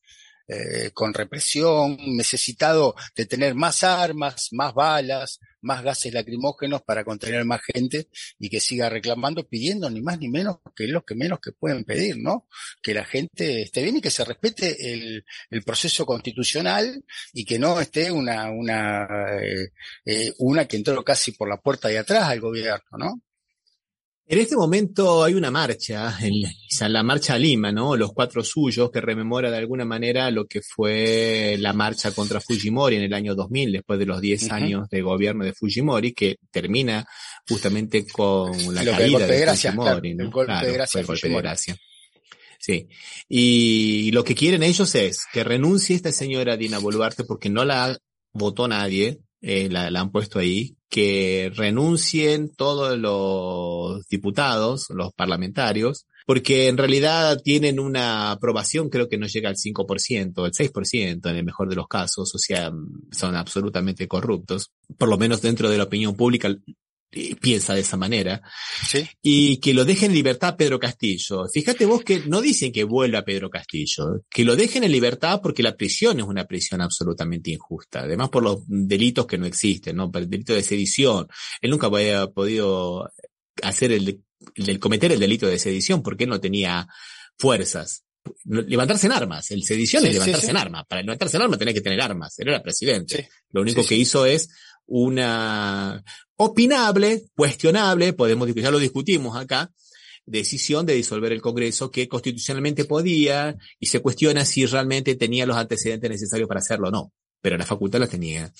eh, con represión, necesitado de tener más armas, más balas, más gases lacrimógenos para contener más gente y que siga reclamando, pidiendo ni más ni menos que lo que menos que pueden pedir, ¿no? Que la gente esté bien y que se respete el, el proceso constitucional y que no esté una, una, eh, eh, una que entró casi por la puerta de atrás al gobierno, ¿no? En este momento hay una marcha, en la, marcha a Lima, ¿no? Los cuatro suyos, que rememora de alguna manera lo que fue la marcha contra Fujimori en el año 2000, después de los 10 Ujú. años de gobierno de Fujimori, que termina justamente con la Lo caída de gracia, Fujimori, claro, ¿no? el golpe de gracia fujimori. Sí. Y lo que quieren ellos es que renuncie esta señora Dina Boluarte porque no la votó nadie, eh, la, la han puesto ahí, que renuncien todos los diputados, los parlamentarios, porque en realidad tienen una aprobación, creo que no llega al 5%, el 6% en el mejor de los casos, o sea, son absolutamente corruptos, por lo menos dentro de la opinión pública piensa de esa manera Sí. y que lo dejen en libertad Pedro Castillo. Fíjate vos que no dicen que vuelva Pedro Castillo, que lo dejen en libertad porque la prisión es una prisión absolutamente injusta, además por los delitos que no existen, ¿no? Por el delito de sedición. Él nunca había podido hacer el, el cometer el delito de sedición porque él no tenía fuerzas. Levantarse en armas. El sedición Sí, es levantarse sí. en armas. Para levantarse en armas tenés que tener armas. Él era presidente. Sí. Lo único que hizo es una opinable, cuestionable, podemos, ya lo discutimos acá, decisión de disolver el Congreso que constitucionalmente podía y se cuestiona si realmente tenía los antecedentes necesarios para hacerlo o no, pero la facultad la tenía.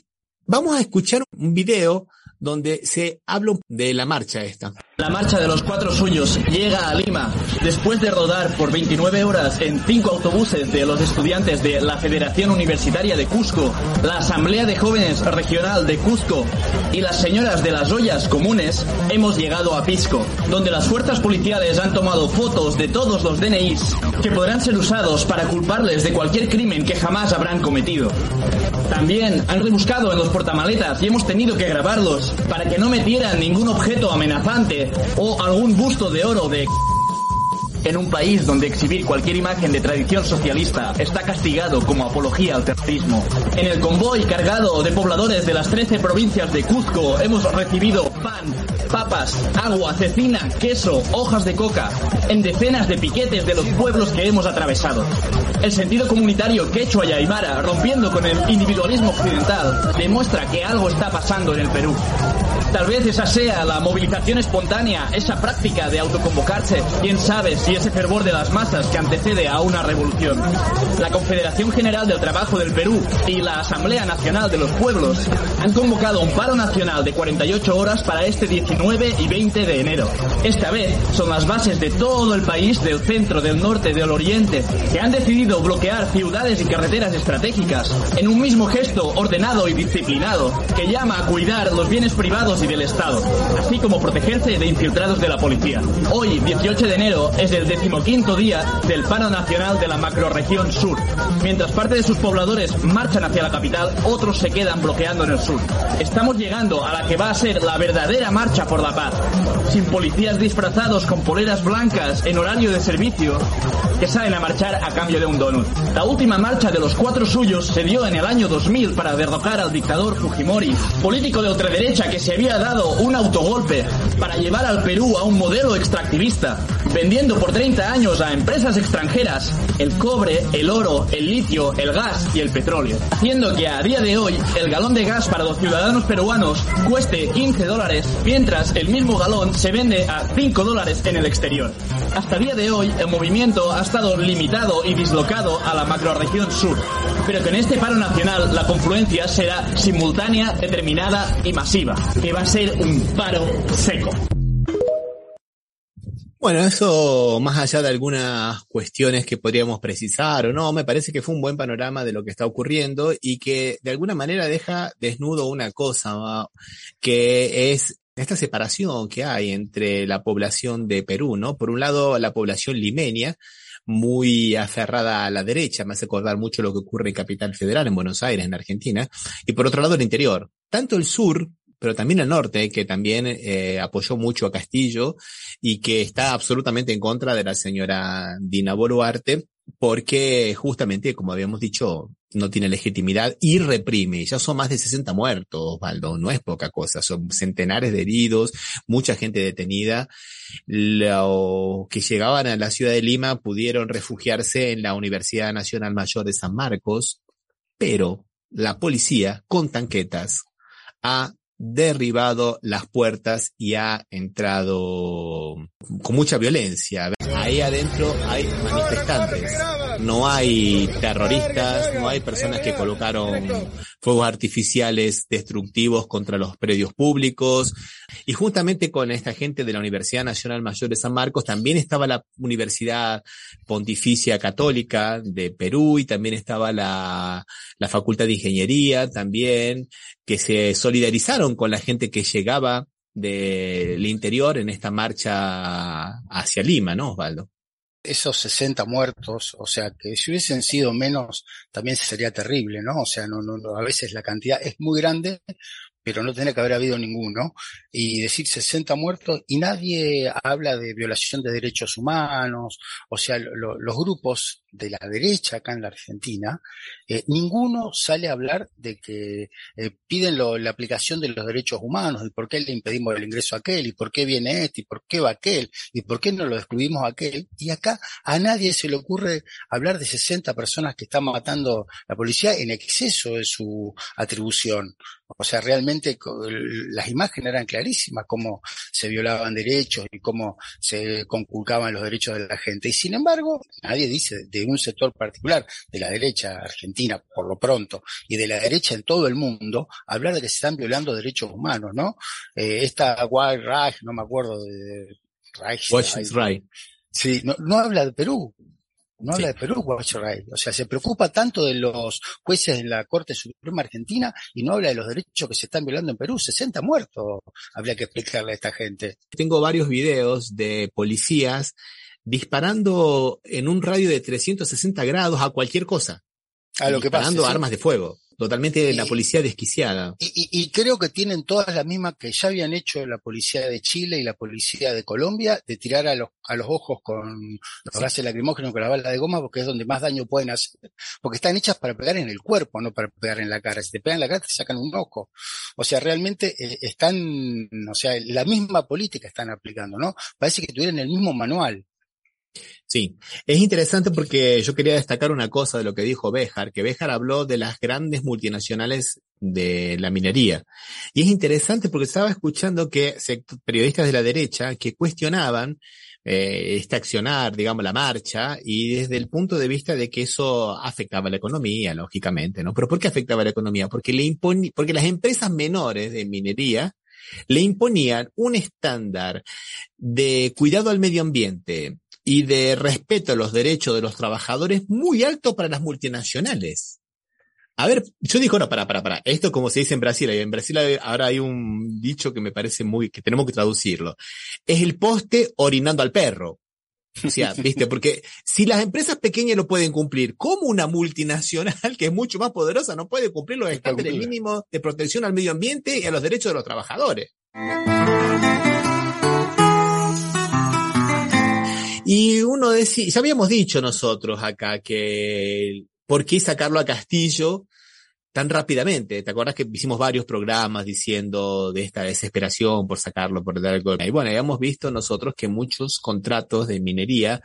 Vamos a escuchar un video donde se habla de la marcha esta. La marcha de los cuatro suyos llega a Lima después de rodar por 29 horas en cinco autobuses de los estudiantes de la Federación Universitaria de Cusco, la Asamblea de Jóvenes Regional de Cusco y las señoras de las ollas comunes, hemos llegado a Pisco, donde las fuerzas policiales han tomado fotos de todos los DNIs que podrán ser usados para culparles de cualquier crimen que jamás habrán cometido. También han rebuscado en los portamaletas y hemos tenido que grabarlos para que no metieran ningún objeto amenazante o algún busto de oro de en un país donde exhibir cualquier imagen de tradición socialista está castigado como apología al terrorismo. En el convoy cargado de pobladores de las 13 provincias de Cuzco hemos recibido pan, papas, agua, cecina, queso, hojas de coca, en decenas de piquetes de los pueblos que hemos atravesado. El sentido comunitario quechua y aymara, rompiendo con el individualismo occidental, demuestra que algo está pasando en el Perú. Tal vez esa sea la movilización espontánea, esa práctica de autoconvocarse, quién sabe si ese fervor de las masas que antecede a una revolución. La Confederación General del Trabajo del Perú y la Asamblea Nacional de los Pueblos han convocado un paro nacional de 48 horas para este 19 y 20 de enero. Esta vez son las bases de todo el país, del centro, del norte, del oriente, que han decidido bloquear ciudades y carreteras estratégicas en un mismo gesto ordenado y disciplinado que llama a cuidar los bienes privados y del Estado, así como protegerse de infiltrados de la policía. Hoy, 18 de enero, es el decimoquinto día del paro nacional de la macrorregión sur. Mientras parte de sus pobladores marchan hacia la capital, otros se quedan bloqueando en el sur. Estamos llegando a la que va a ser la verdadera marcha por la paz, sin policías disfrazados con poleras blancas en horario de servicio que salen a marchar a cambio de un donut. La última marcha de los cuatro suyos se dio en el año 2000 para derrocar al dictador Fujimori, político de ultraderecha que se había había dado un autogolpe para llevar al Perú a un modelo extractivista, vendiendo por 30 años a empresas extranjeras el cobre, el oro, el litio, el gas y el petróleo, haciendo que a día de hoy el galón de gas para los ciudadanos peruanos cueste 15 dólares, mientras el mismo galón se vende a 5 dólares en el exterior. Hasta día de hoy el movimiento ha estado limitado y dislocado a la macroregión sur, pero que en este paro nacional la confluencia será simultánea, determinada y masiva, que va a ser un paro seco. Bueno, eso más allá de algunas cuestiones que podríamos precisar o no, me parece que fue un buen panorama de lo que está ocurriendo y que de alguna manera deja desnudo una cosa, que es esta separación que hay entre la población de Perú, ¿no? Por un lado, la población limeña, muy aferrada a la derecha, me hace acordar mucho lo que ocurre en Capital Federal, en Buenos Aires, en Argentina, y por otro lado el interior. Tanto el sur, pero también el norte, que también eh, apoyó mucho a Castillo y que está absolutamente en contra de la señora Dina Boluarte, porque justamente, como habíamos dicho, no tiene legitimidad y reprime. Ya son más de 60 muertos, Osvaldo, no es poca cosa, son centenares de heridos, mucha gente detenida. Los que llegaban a la ciudad de Lima pudieron refugiarse en la Universidad Nacional Mayor de San Marcos, pero la policía, con tanquetas, ha derribado las puertas y ha entrado con mucha violencia. Ahí adentro hay manifestantes, no hay terroristas, no hay personas que colocaron fuegos artificiales destructivos contra los predios públicos. Y juntamente con esta gente de la Universidad Nacional Mayor de San Marcos también estaba la Universidad Pontificia Católica de Perú y también estaba la, la Facultad de Ingeniería también, que se solidarizaron con la gente que llegaba del interior en esta marcha hacia Lima, ¿no, Osvaldo? esos 60 muertos, o sea, que si hubiesen sido menos, también sería terrible, ¿no? O sea, no, no, a veces la cantidad es muy grande, pero no tiene que haber habido ninguno, y decir 60 muertos y nadie habla de violación de derechos humanos, o sea, los grupos de la derecha acá en la Argentina, eh, ninguno sale a hablar de que eh, piden la aplicación de los derechos humanos y por qué le impedimos el ingreso a aquel y por qué viene este y por qué va aquel y por qué no lo excluimos a aquel. Y acá a nadie se le ocurre hablar de 60 personas que están matando la policía en exceso de su atribución. O sea, realmente las imágenes eran clarísimas, cómo se violaban derechos y cómo se conculcaban los derechos de la gente. Y sin embargo, nadie dice de un sector particular, de la derecha argentina por lo pronto, y de la derecha en todo el mundo, hablar de que se están violando derechos humanos, ¿no? Eh, esta Wild Reich, no me acuerdo de Reich. Reich. Sí, no, no habla de Perú, no habla de Perú, O sea, se preocupa tanto de los jueces de la Corte Suprema Argentina y no habla de los derechos que se están violando en Perú. 60 muertos habría que explicarle a esta gente. Tengo varios videos de policías disparando en un radio de 360 grados a cualquier cosa. A lo que pasa. Disparando armas de fuego. Totalmente la policía desquiciada. Y, creo que tienen todas las mismas que ya habían hecho la policía de Chile y la policía de Colombia, de tirar a los, a los ojos con los gases lacrimógenos, con la bala de goma, porque es donde más daño pueden hacer. Porque están hechas para pegar en el cuerpo, no para pegar en la cara. Si te pegan en la cara, te sacan un ojo. O sea, realmente eh, están, o sea, la misma política están aplicando, ¿no? Parece que tuvieran el mismo manual. Sí, es interesante porque yo quería destacar una cosa de lo que dijo Béjar, que Béjar habló de las grandes multinacionales de la minería. Y es interesante porque estaba escuchando que periodistas de la derecha que cuestionaban eh, este accionar, digamos, la marcha, y desde el punto de vista de que eso afectaba la economía, lógicamente, ¿no? Pero ¿por qué afectaba la economía? Porque le porque las empresas menores de minería le imponían un estándar de cuidado al medio ambiente, y de respeto a los derechos de los trabajadores muy alto para las multinacionales. A ver, yo digo, no, para, para, para. Esto como se dice en Brasil, en Brasil ahora hay un dicho que me parece muy, que tenemos que traducirlo. Es el poste orinando al perro. O sea, viste, porque si las empresas pequeñas lo pueden cumplir, ¿cómo una multinacional que es mucho más poderosa no puede cumplir los estándares mínimos de protección al medio ambiente y a los derechos de los trabajadores? Y uno decía, ya habíamos dicho nosotros acá que por qué sacarlo a Castillo tan rápidamente. ¿Te acuerdas que hicimos varios programas diciendo de esta desesperación por sacarlo, por dar el Y bueno, habíamos visto nosotros que muchos contratos de minería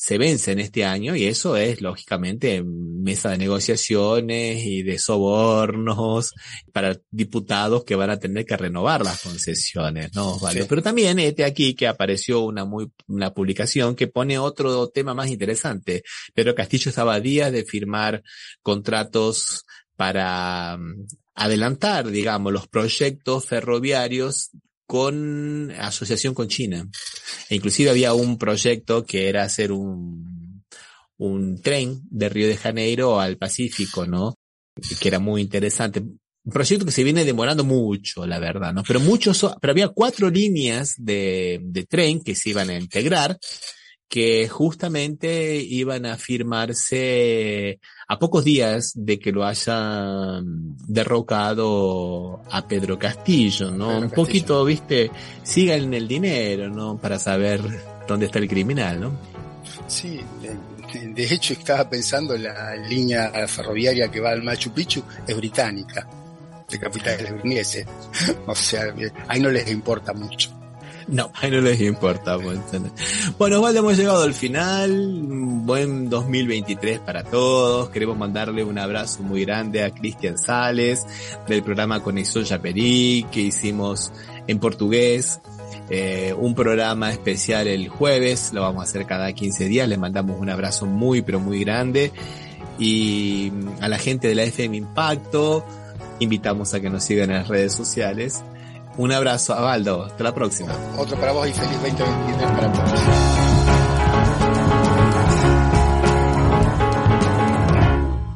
se vencen este año y eso es lógicamente mesa de negociaciones y de sobornos para diputados que van a tener que renovar las concesiones, ¿no? Vale. Pero también este aquí que apareció una muy, una publicación que pone otro tema más interesante. Pedro Castillo estaba a días de firmar contratos para mm, adelantar, digamos, los proyectos ferroviarios con asociación con China. E inclusive había un proyecto que era hacer un, un tren de Río de Janeiro al Pacífico, ¿no? Que era muy interesante. Un proyecto que se viene demorando mucho, la verdad, ¿no? Pero muchos, pero había cuatro líneas de, de tren que se iban a integrar que justamente iban a firmarse a pocos días de que lo hayan derrocado a Pedro Castillo, ¿no? Un poquito, viste, sigan el dinero, ¿no? Para saber dónde está el criminal, ¿no? Sí, de, hecho estaba pensando la línea ferroviaria que va al Machu Picchu es británica, de capitales ingleses. O sea, ahí no les importa mucho. No, no les importa. Pues, bueno, vale, hemos llegado al final. Buen 2023 para todos. Queremos mandarle un abrazo muy grande a Cristian Sales del programa Conexión Chaperí que hicimos en portugués. Eh, un programa especial el jueves, lo vamos a hacer cada 15 días. Les mandamos un abrazo muy, pero muy grande. Y a la gente de la FM Impacto, invitamos a que nos sigan en las redes sociales. Un abrazo, Abaldo. Hasta la próxima. Otro para vos y feliz 2023 para todos.